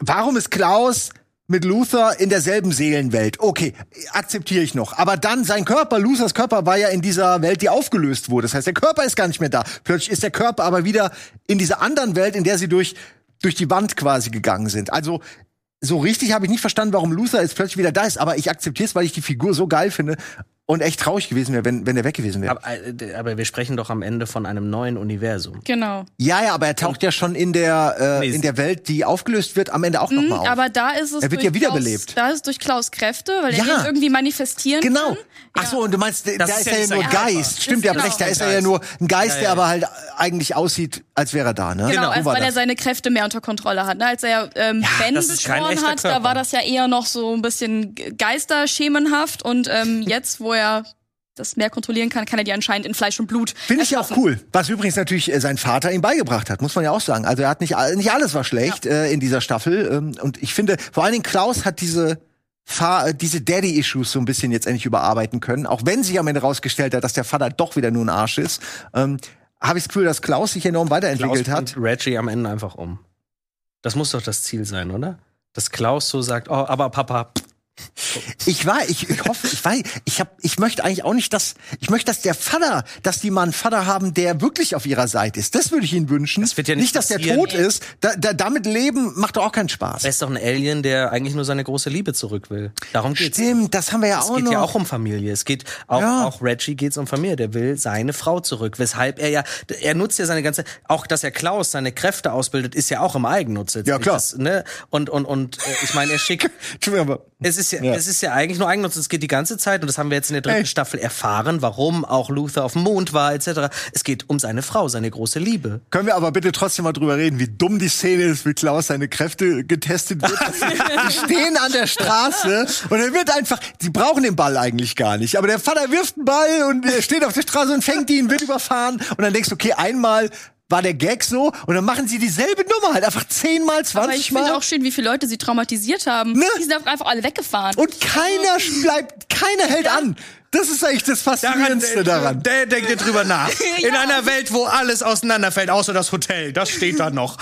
warum ist Klaus mit Luther in derselben Seelenwelt? Okay, akzeptiere ich noch. Aber dann sein Körper, Luthers Körper war ja in dieser Welt, die aufgelöst wurde. Das heißt, der Körper ist gar nicht mehr da. Plötzlich ist der Körper aber wieder in dieser anderen Welt, in der sie durch durch die Wand quasi gegangen sind. Also so richtig habe ich nicht verstanden, warum Luther jetzt plötzlich wieder da ist, aber ich akzeptiere es, weil ich die Figur so geil finde und echt traurig gewesen wäre, wenn, wenn er weg gewesen wäre. Aber, äh, aber wir sprechen doch am Ende von einem neuen Universum. Genau. Ja, ja, aber er taucht ja schon in der, äh, in der Welt, die aufgelöst wird, am Ende auch noch mal auf. Mhm, Aber da ist es Er wird ja wiederbelebt. Klaus, da ist es durch Klaus Kräfte, weil er Ja. den irgendwie manifestieren Genau. kann. Ach so, und du meinst, da Das ist ist ja er ja nur. Geist. Stimmt, ihr habt genau. recht, da ist er ja nur ein Geist, Ja, der ja. aber halt eigentlich aussieht, als wäre er da, ne? Genau, So als war weil er seine Kräfte mehr unter Kontrolle hat. Ne? Als er ähm, Ben beschworen hat, da Körper. war das ja eher noch so ein bisschen geisterschemenhaft. Und ähm, jetzt, wo er das mehr kontrollieren kann, kann er die anscheinend in Fleisch und Blut. Finde ich ja auch cool. Was übrigens natürlich äh, sein Vater ihm beigebracht hat, muss man ja auch sagen. Also er hat nicht, nicht alles war schlecht äh, in dieser Staffel. Ähm, und ich finde, vor allen Dingen Klaus hat diese Fa äh, diese Daddy-Issues so ein bisschen jetzt endlich überarbeiten können. Auch wenn sich am Ende rausgestellt hat, dass der Vater doch wieder nur ein Arsch ist. Ähm, habe ich das Gefühl, dass Klaus sich enorm weiterentwickelt Klaus hat. Reggie am Ende einfach um. Das muss doch das Ziel sein, oder? Dass Klaus so sagt, oh, aber Papa, Ich war, ich, ich hoffe, ich weiß, ich hab, ich möchte eigentlich auch nicht, dass, ich möchte, dass der Vater, dass die mal einen Vater haben, der wirklich auf ihrer Seite ist. Das würde ich ihnen wünschen. Das wird ja nicht dass der tot ist. Da, da, damit leben macht doch auch keinen Spaß. er ist doch ein Alien, der eigentlich nur seine große Liebe zurück will. Darum geht's. Stimmt, das haben wir ja Es auch geht noch. ja auch um Familie. Es geht auch, Ja. auch Reggie geht's um Familie. Der will seine Frau zurück. Weshalb er ja, er nutzt ja seine ganze, auch dass er Klaus seine Kräfte ausbildet, ist ja auch im Eigennutz. Ja, nicht. klar. Das, ne? Und, und, und, äh, ich meine, er schickt, es ist ja, Ja. es ist ja eigentlich nur Eigennutz. Es geht die ganze Zeit, und das haben wir jetzt in der dritten Ey. Staffel erfahren, warum auch Luther auf dem Mond war, etc. Es geht um seine Frau, seine große Liebe. können wir aber bitte trotzdem mal drüber reden, wie dumm die Szene ist, wie Klaus seine Kräfte getestet wird. die stehen an der Straße und er wird einfach, sie brauchen den Ball eigentlich gar nicht, aber der Vater wirft einen Ball und er steht auf der Straße und fängt ihn, wird überfahren und dann denkst du, okay, einmal war der Gag so und dann machen sie dieselbe Nummer halt einfach zehnmal, Aber ich finde auch schön, wie viele Leute sie traumatisiert haben. Ne? Die sind einfach- einfach alle weggefahren. Und keiner bleibt, keiner hält an. Das ist eigentlich das Faszinierendste daran. Der denkt dir drüber nach. In einer Welt, wo alles auseinanderfällt, außer das Hotel. Das steht da noch.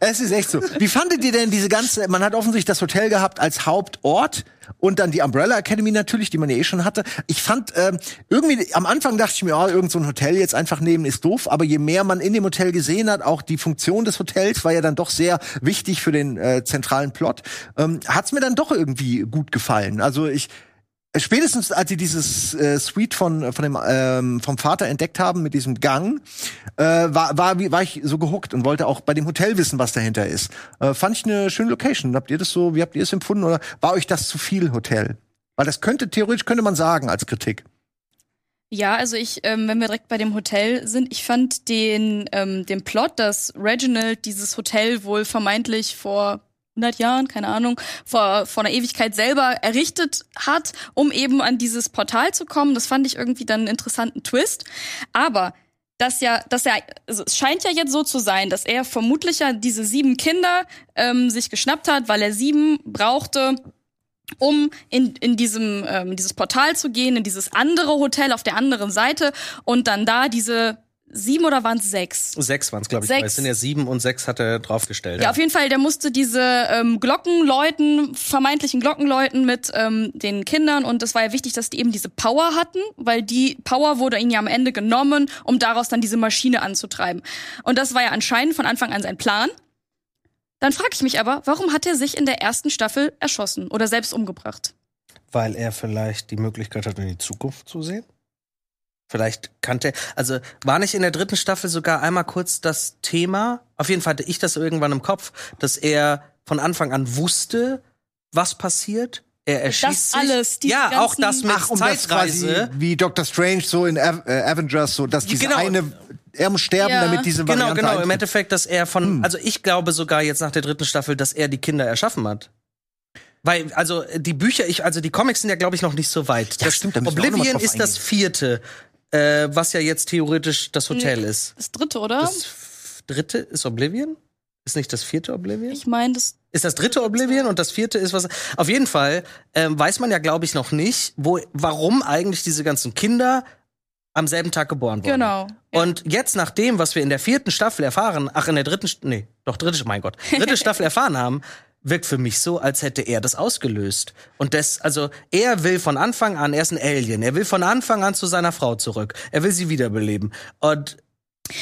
Es ist echt so. Wie fandet ihr denn diese ganze, man hat offensichtlich das Hotel gehabt als Hauptort und dann die Umbrella Academy natürlich, die man ja eh schon hatte. Ich fand, ähm, irgendwie, am Anfang dachte ich mir, oh, irgend so ein Hotel jetzt einfach nehmen ist doof, aber je mehr man in dem Hotel gesehen hat, auch die Funktion des Hotels war ja dann doch sehr wichtig für den äh, zentralen Plot, ähm, hat's mir dann doch irgendwie gut gefallen. Also ich, Spätestens als sie dieses äh, Suite von von dem ähm, vom Vater entdeckt haben mit diesem Gang, äh, war war war ich so gehuckt und wollte auch bei dem Hotel wissen, was dahinter ist. Äh, fand ich eine schöne Location. Habt ihr das so? Wie habt ihr es empfunden oder war euch das zu viel Hotel? Weil das könnte theoretisch könnte man sagen als Kritik. Ja, also ich, ähm, wenn wir direkt bei dem Hotel sind, ich fand den, ähm, den Plot, dass Reginald dieses Hotel wohl vermeintlich vor 100 Jahren, keine Ahnung, vor, vor einer Ewigkeit selber errichtet hat, um eben an dieses Portal zu kommen. Das fand ich irgendwie dann einen interessanten Twist. Aber dass ja, dass er, also es scheint ja jetzt so zu sein, dass er vermutlich ja diese sieben Kinder ähm, sich geschnappt hat, weil er sieben brauchte, um in, in diesem ähm, dieses Portal zu gehen, in dieses andere Hotel auf der anderen Seite und dann da diese sieben oder waren es sechs? Sechs waren es, glaube ich. Sechs. Es sind ja sieben und sechs hat er draufgestellt. Ja, auf jeden Fall, der musste diese ähm, Glocken läuten, vermeintlichen Glocken läuten mit ähm, den Kindern und es war ja wichtig, dass die eben diese Power hatten, weil die Power wurde ihnen ja am Ende genommen, um daraus dann diese Maschine anzutreiben. Und das war ja anscheinend von Anfang an sein Plan. Dann frage ich mich aber, warum hat er sich in der ersten Staffel erschossen oder selbst umgebracht? Weil er vielleicht die Möglichkeit hat, in die Zukunft zu sehen? Vielleicht kannte er, also war nicht in der dritten Staffel sogar einmal kurz das Thema, auf jeden Fall hatte ich das irgendwann im Kopf, dass er von Anfang an wusste, was passiert. Er erschießt sich. alles, diese ja, auch das mit Ach, um das quasi Zeitreise. wie Doctor Strange so in äh, Avengers so, dass diese Genau. eine er muss sterben, Ja. damit diese Genau, Variante genau. Im eintritt. Endeffekt, dass er von, also ich glaube sogar jetzt nach der dritten Staffel, dass er die Kinder erschaffen hat. Weil, also die Bücher, ich, also die Comics sind ja, glaube ich, noch nicht so weit. Ja, das stimmt, da müssen wir auch noch mal Oblivion ist das vierte, äh, was ja jetzt theoretisch das Hotel ist. Das dritte, oder? Das dritte ist Oblivion? Ist nicht das vierte Oblivion? ich meine, das Ist das dritte Oblivion und das vierte ist was? Auf jeden Fall ähm, weiß man ja, glaube ich, noch nicht, wo, warum eigentlich diese ganzen Kinder am selben Tag geboren wurden. Genau. Und jetzt nach dem, was wir in der vierten Staffel erfahren, ach in der dritten, nee, doch dritte, mein Gott, dritte Staffel erfahren haben, wirkt für mich so, als hätte er das ausgelöst. Und das, also er will von Anfang an, er ist ein Alien, er will von Anfang an zu seiner Frau zurück, er will sie wiederbeleben. Und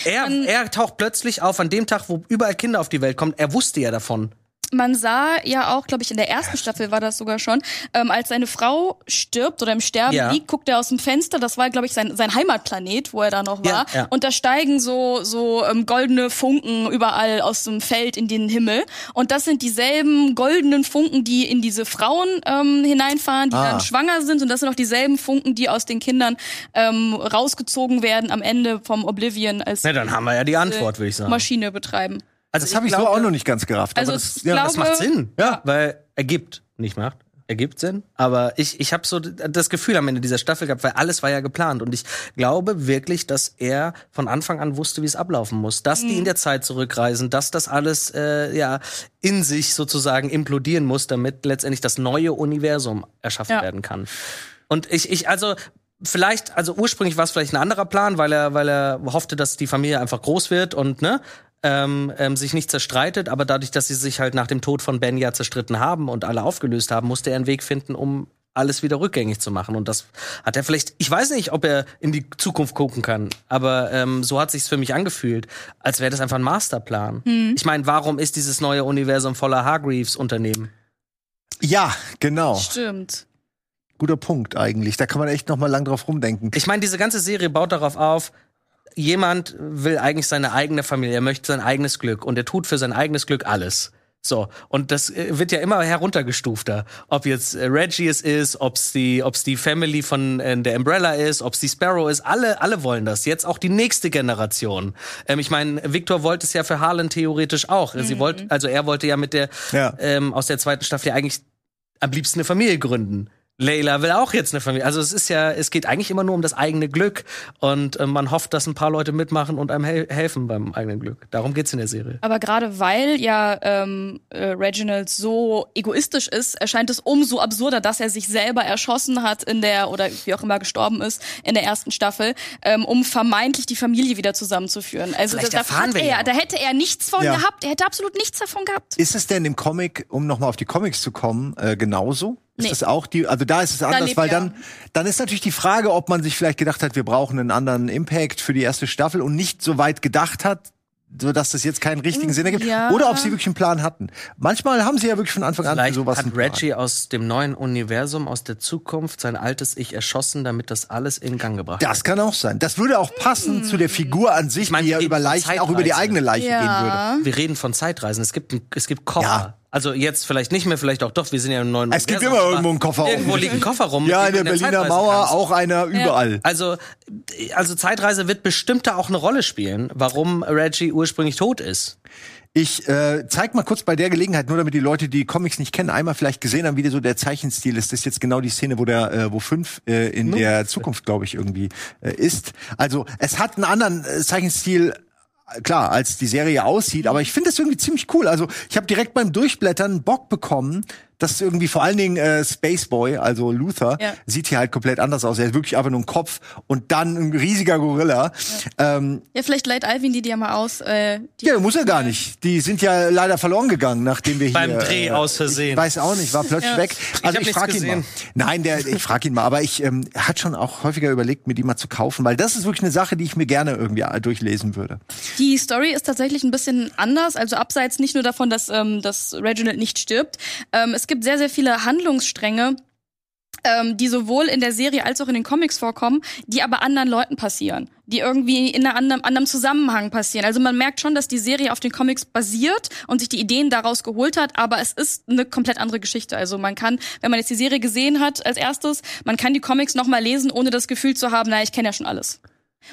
er, er taucht plötzlich auf an dem Tag, wo überall Kinder auf die Welt kommen. Er wusste ja davon. Man sah ja auch, glaube ich, in der ersten Staffel war das sogar schon, ähm, als seine Frau stirbt oder im Sterben Ja. liegt, guckt er aus dem Fenster. Das war, glaube ich, sein, sein Heimatplanet, wo er da noch Ja, war. ja. Und da steigen so so ähm, goldene Funken überall aus dem Feld in den Himmel. Und das sind dieselben goldenen Funken, die in diese Frauen ähm, hineinfahren, die Ah. dann schwanger sind. Und das sind auch dieselben Funken, die aus den Kindern ähm, rausgezogen werden am Ende vom Oblivion als Na, dann haben wir ja die Antwort, würde ich sagen. Maschine betreiben. Also Das habe ich so glaube- auch noch nicht ganz gerafft. Also aber das, ja, glaub- Das macht Sinn. Ja. Weil ergibt, nicht macht. Ergibt Sinn. Aber ich, ich habe so das Gefühl am Ende dieser Staffel gehabt, weil alles war ja geplant. Und ich glaube wirklich, dass er von Anfang an wusste, wie es ablaufen muss. Dass Mhm. die in der Zeit zurückreisen, dass das alles äh, ja in sich sozusagen implodieren muss, damit letztendlich das neue Universum erschaffen Ja. werden kann. Und ich, ich, also. Vielleicht, also ursprünglich war es vielleicht ein anderer Plan, weil er, weil er hoffte, dass die Familie einfach groß wird und ne, ähm, ähm, sich nicht zerstreitet, aber dadurch, dass sie sich halt nach dem Tod von Ben ja zerstritten haben und alle aufgelöst haben, musste er einen Weg finden, um alles wieder rückgängig zu machen. Und das hat er vielleicht, ich weiß nicht, ob er in die Zukunft gucken kann, aber ähm, so hat sich's für mich angefühlt, als wäre das einfach ein Masterplan. Ich meine, warum ist dieses neue Universum voller Hargreaves-Unternehmen? ja, genau. Stimmt. Guter Punkt eigentlich. Da kann man echt noch mal lang drauf rumdenken. Ich meine, diese ganze Serie baut darauf auf, jemand will eigentlich seine eigene Familie, er möchte sein eigenes Glück und er tut für sein eigenes Glück alles. So, und das äh, wird ja immer heruntergestufter. Ob jetzt äh, Reggie es ist, ob's die, ob's die Family von äh, der Umbrella ist, ob's die Sparrow ist, alle, alle wollen das. Jetzt auch die nächste Generation. Ähm, ich meine, Victor wollte es ja für Harlan theoretisch auch. Sie wollte, also er wollte ja mit der Ja. ähm, aus der zweiten Staffel ja eigentlich am liebsten eine Familie gründen. Layla will auch jetzt eine Familie. Also es ist ja, es geht eigentlich immer nur um das eigene Glück und äh, man hofft, dass ein paar Leute mitmachen und einem hel helfen beim eigenen Glück. Darum geht's in der Serie. Aber gerade weil ja ähm, äh, Reginald so egoistisch ist, erscheint es umso absurder, dass er sich selber erschossen hat in der oder wie auch immer gestorben ist in der ersten Staffel, ähm, um vermeintlich die Familie wieder zusammenzuführen. Also Vielleicht da, erfahren hat wir er, da hätte er nichts von Ja. gehabt. Er hätte absolut nichts davon gehabt. Ist es denn im Comic, um nochmal auf die Comics zu kommen, äh, genauso? Ist Nee. das auch die, also da ist es anders, lebt weil dann, dann ist natürlich die Frage, ob man sich vielleicht gedacht hat, wir brauchen einen anderen Impact für die erste Staffel und nicht so weit gedacht hat, so dass das jetzt keinen richtigen Sinn ergibt. Ja. Oder ob sie wirklich einen Plan hatten. Manchmal haben sie ja wirklich von Anfang an für Vielleicht sowas hat. Reggie aus dem neuen Universum, aus der Zukunft, sein altes Ich erschossen, damit das alles in Gang gebracht wird. Das kann auch sein. Das würde auch passen zu der Figur an sich, meine, die ja über Leichen, auch über die eigene Leiche gehen würde. Ja. Wir reden von Zeitreisen. Es gibt, es gibt Koffer. Ja. Also jetzt vielleicht nicht mehr, vielleicht auch doch. Wir sind ja im neuen Es gibt immer irgendwo einen Koffer Irgendwo rum. liegt ein Koffer rum. Ja, in der Berliner Mauer kannst. auch einer überall. Also, also Zeitreise wird bestimmt da auch eine Rolle spielen, warum Reggie ursprünglich tot ist. Ich äh, zeig mal kurz bei der Gelegenheit, nur damit die Leute, die Comics nicht kennen, einmal vielleicht gesehen haben, wie der so der Zeichenstil ist. Das ist jetzt genau die Szene, wo der, äh, wo fünf äh, in der Zukunft, glaube ich, irgendwie äh, ist. Also es hat einen anderen äh, Zeichenstil. Klar, als die Serie aussieht, aber ich finde das irgendwie ziemlich cool. Also ich habe direkt beim Durchblättern Bock bekommen, dass irgendwie vor allen Dingen äh, Spaceboy, also Luther, Ja. sieht hier halt komplett anders aus. Er ist wirklich einfach nur ein Kopf und dann ein riesiger Gorilla. Ähm, Ja, vielleicht leiht Alvin die dir mal aus. Äh, die ja, muss er gar nicht. Die sind ja leider verloren gegangen, nachdem wir hier Beim Dreh äh, aus Versehen. Ich weiß auch nicht, war plötzlich weg. Also ich, nichts frage ihn mal. Nein, der, ich frage ihn mal. Aber ich ähm, er hat schon auch häufiger überlegt, mir die mal zu kaufen, weil das ist wirklich eine Sache, die ich mir gerne irgendwie äh, durchlesen würde. Die Story ist tatsächlich ein bisschen anders, also abseits nicht nur davon, dass, ähm, dass Reginald nicht stirbt. Ähm, es gibt sehr, sehr viele Handlungsstränge, ähm, die sowohl in der Serie als auch in den Comics vorkommen, die aber anderen Leuten passieren, die irgendwie in einer anderen, anderem Zusammenhang passieren. Also man merkt schon, dass die Serie auf den Comics basiert und sich die Ideen daraus geholt hat, aber es ist eine komplett andere Geschichte. Also man kann, wenn man jetzt die Serie gesehen hat als erstes, man kann die Comics nochmal lesen, ohne das Gefühl zu haben, na, ich kenne ja schon alles.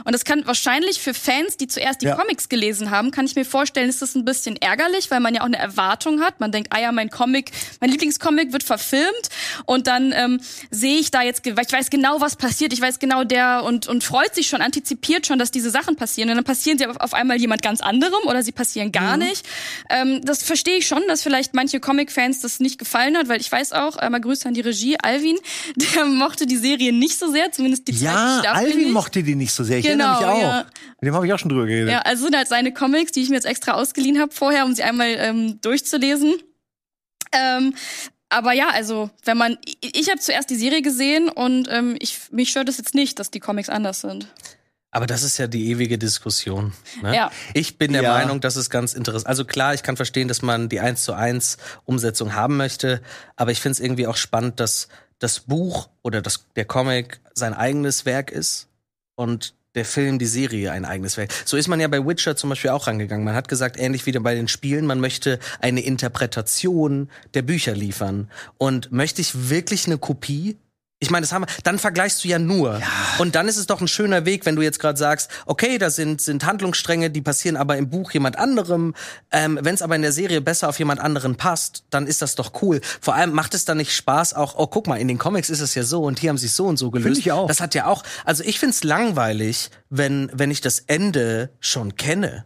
Und das kann wahrscheinlich für Fans, die zuerst die Ja. Comics gelesen haben, kann ich mir vorstellen, ist das ein bisschen ärgerlich, weil man ja auch eine Erwartung hat. Man denkt, ah ja, mein Comic, mein Lieblingscomic wird verfilmt und dann ähm, sehe ich da jetzt, weil ich weiß genau, was passiert, ich weiß genau der und und freut sich schon, antizipiert schon, dass diese Sachen passieren und dann passieren sie auf, einmal jemand ganz anderem oder sie passieren gar nicht. Ähm, das verstehe ich schon, dass vielleicht manche Comic-Fans das nicht gefallen hat, weil ich weiß auch, einmal Grüße an die Regie, Alvin, der mochte die Serie nicht so sehr, zumindest die zweite Ja, Staffel Alvin nicht. mochte die nicht so sehr. Ich Genau, erinnere mich auch. ja. Mit dem habe ich auch schon drüber geredet. Ja, also sind halt seine Comics, die ich mir jetzt extra ausgeliehen habe vorher, um sie einmal ähm, durchzulesen. Ähm, aber ja, also wenn man, ich, ich habe zuerst die Serie gesehen und ähm, ich, mich stört es jetzt nicht, dass die Comics anders sind. Aber das ist ja die ewige Diskussion. Ne? Ja. Ich bin der Ja. Meinung, das ist ganz interessant. Also klar, ich kann verstehen, dass man die 1 zu 1 Umsetzung haben möchte, aber ich finde es irgendwie auch spannend, dass das Buch oder das, der Comic sein eigenes Werk ist und der Film, die Serie ein eigenes Werk. So ist man ja bei Witcher zum Beispiel auch rangegangen. Man hat gesagt, ähnlich wie bei den Spielen, man möchte eine Interpretation der Bücher liefern. Und möchte ich wirklich eine Kopie? Ich meine, das haben wir, dann vergleichst du ja nur. Und dann ist es doch ein schöner Weg, wenn du jetzt gerade sagst, okay, da sind, sind Handlungsstränge, die passieren aber im Buch jemand anderem. Ähm, wenn es aber in der Serie besser auf jemand anderen passt, dann ist das doch cool. Vor allem macht es dann nicht Spaß, auch, oh, guck mal, in den Comics ist es ja so und hier haben sie es so und so gelöst. ich auch. Das hat ja auch, also ich find's langweilig, wenn, wenn ich das Ende schon kenne.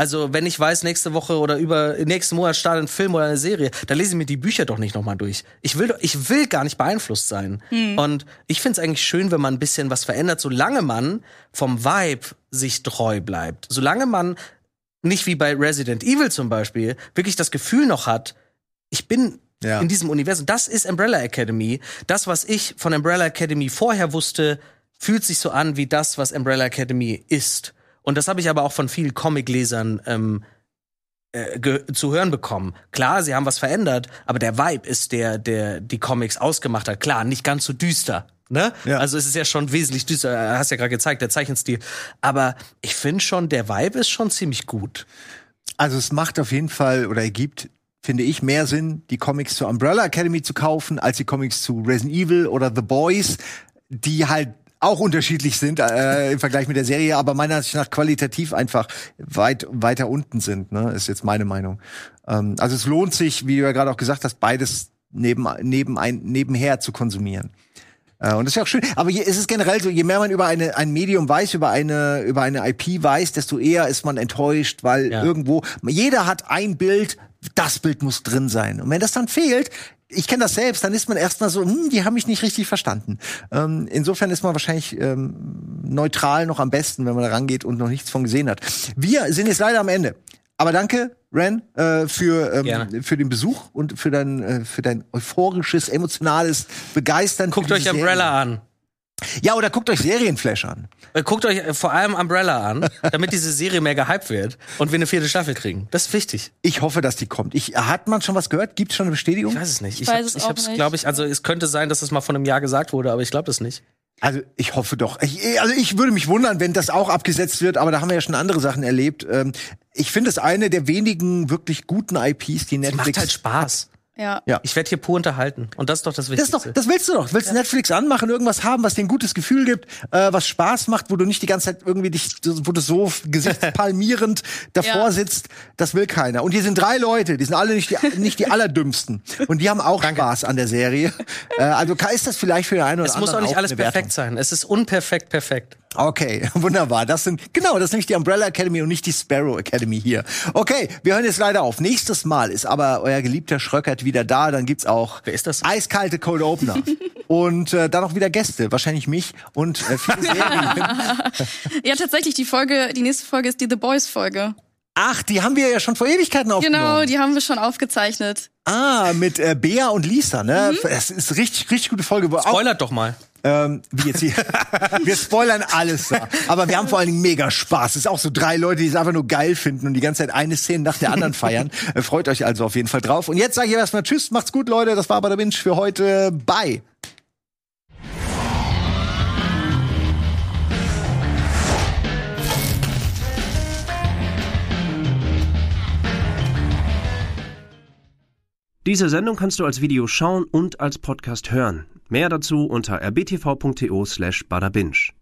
Also, wenn ich weiß, nächste Woche oder über nächsten Monat startet ein Film oder eine Serie, dann lese ich mir die Bücher doch nicht nochmal durch. Ich will, doch- ich will gar nicht beeinflusst sein. Und ich find's eigentlich schön, wenn man ein bisschen was verändert, solange man vom Vibe sich treu bleibt. Solange man nicht wie bei Resident Evil zum Beispiel wirklich das Gefühl noch hat, ich bin Ja. in diesem Universum. Das ist Umbrella Academy. Das, was ich von Umbrella Academy vorher wusste, fühlt sich so an wie das, was Umbrella Academy ist. Und das habe ich aber auch von vielen Comic-Lesern ähm, äh, zu hören bekommen. Klar, sie haben was verändert, aber der Vibe ist der, der die Comics ausgemacht hat. Klar, nicht ganz so düster. Ne? Ja. Also es ist ja schon wesentlich düster, hast ja gerade gezeigt, der Zeichenstil. Aber ich finde schon, der Vibe ist schon ziemlich gut. Also es macht auf jeden Fall oder ergibt, finde ich, mehr Sinn, die Comics zur Umbrella Academy zu kaufen, als die Comics zu Resident Evil oder The Boys, die halt auch unterschiedlich sind äh, im Vergleich mit der Serie, aber meiner Ansicht nach qualitativ einfach weit weiter unten sind. Ne? Ist jetzt meine Meinung. Ähm, also es lohnt sich, wie du ja gerade auch gesagt hast, beides neben, neben ein, nebenher zu konsumieren. Äh, und das ist ja auch schön. Aber hier ist es generell so, je mehr man über eine, ein Medium weiß, über eine, über eine IP weiß, desto eher ist man enttäuscht, weil Ja. irgendwo, jeder hat ein Bild, das Bild muss drin sein. Und wenn das dann fehlt, ich kenne das selbst, dann ist man erstmal so, hm, die haben mich nicht richtig verstanden. Ähm, insofern ist man wahrscheinlich ähm, neutral noch am besten, wenn man da rangeht und noch nichts von gesehen hat. Wir sind jetzt leider am Ende. Aber danke, Ren, äh, für, ähm, Gerne. für den Besuch und für dein, äh, für dein euphorisches, emotionales Begeistern. Guckt euch Umbrella Serie. an. Ja, oder guckt euch Serienflash an. Äh, Guckt euch äh, vor allem Umbrella an, damit diese Serie mehr gehypt wird und wir eine vierte Staffel kriegen. Das ist wichtig. Ich hoffe, dass die kommt. Ich, hat man schon was gehört? Gibt es schon eine Bestätigung? Ich weiß es nicht. Ich, weiß hab's- es ich auch hab's, nicht. glaube ich, also es könnte sein, dass es mal von einem Jahr gesagt wurde, aber ich glaube das nicht. Also ich hoffe doch. Ich, also ich würde mich wundern, wenn das auch abgesetzt wird, aber da haben wir ja schon andere Sachen erlebt. Ähm, ich finde es eine der wenigen wirklich guten IPs, die Netflix. Macht halt Spaß. Ja. Ja. Ich werde hier pur unterhalten. Und das ist doch das Das, ist Wichtigste. doch, das willst du doch. Du willst Netflix anmachen, irgendwas haben, was dir ein gutes Gefühl gibt, äh, was Spaß macht, wo du nicht die ganze Zeit irgendwie dich, wo du so gesichtspalmierend davor Ja. sitzt. Das will keiner. Und hier sind drei Leute, die sind alle nicht die, nicht die allerdümmsten. Und die haben auch Spaß an der Serie. Äh, also ist das vielleicht für den einen oder es anderen muss auch nicht alles eine Wertung. perfekt sein. Es ist unperfekt perfekt. Okay, wunderbar. Das sind genau, das ist nämlich die Umbrella Academy und nicht die Sparrow Academy hier. Okay, wir hören jetzt leider auf. Nächstes Mal ist aber euer geliebter Schröckert wieder da. Dann gibt's auch Wer ist das? eiskalte Cold Opener und äh, dann auch wieder Gäste, wahrscheinlich mich und äh, viele Serien. ja, tatsächlich, die Folge, die nächste Folge ist die The Boys Folge. Ach, die haben wir ja schon vor Ewigkeiten aufgenommen. Genau, die haben wir schon aufgezeichnet. Ah, mit äh, Bea und Lisa, ne? Das ist richtig, richtig gute Folge. Spoilert doch mal. Ähm, wie jetzt hier. wir spoilern alles da. Aber wir haben vor allen Dingen mega Spaß. Es ist auch so drei Leute, die es einfach nur geil finden und die ganze Zeit eine Szene nach der anderen feiern. Äh, freut euch also auf jeden Fall drauf. Und jetzt sage ich erstmal Tschüss, macht's gut, Leute. Das war bei der Binge für heute. Bye. Diese Sendung kannst du als Video schauen und als Podcast hören. Mehr dazu unter rbtv.to slash badabinch.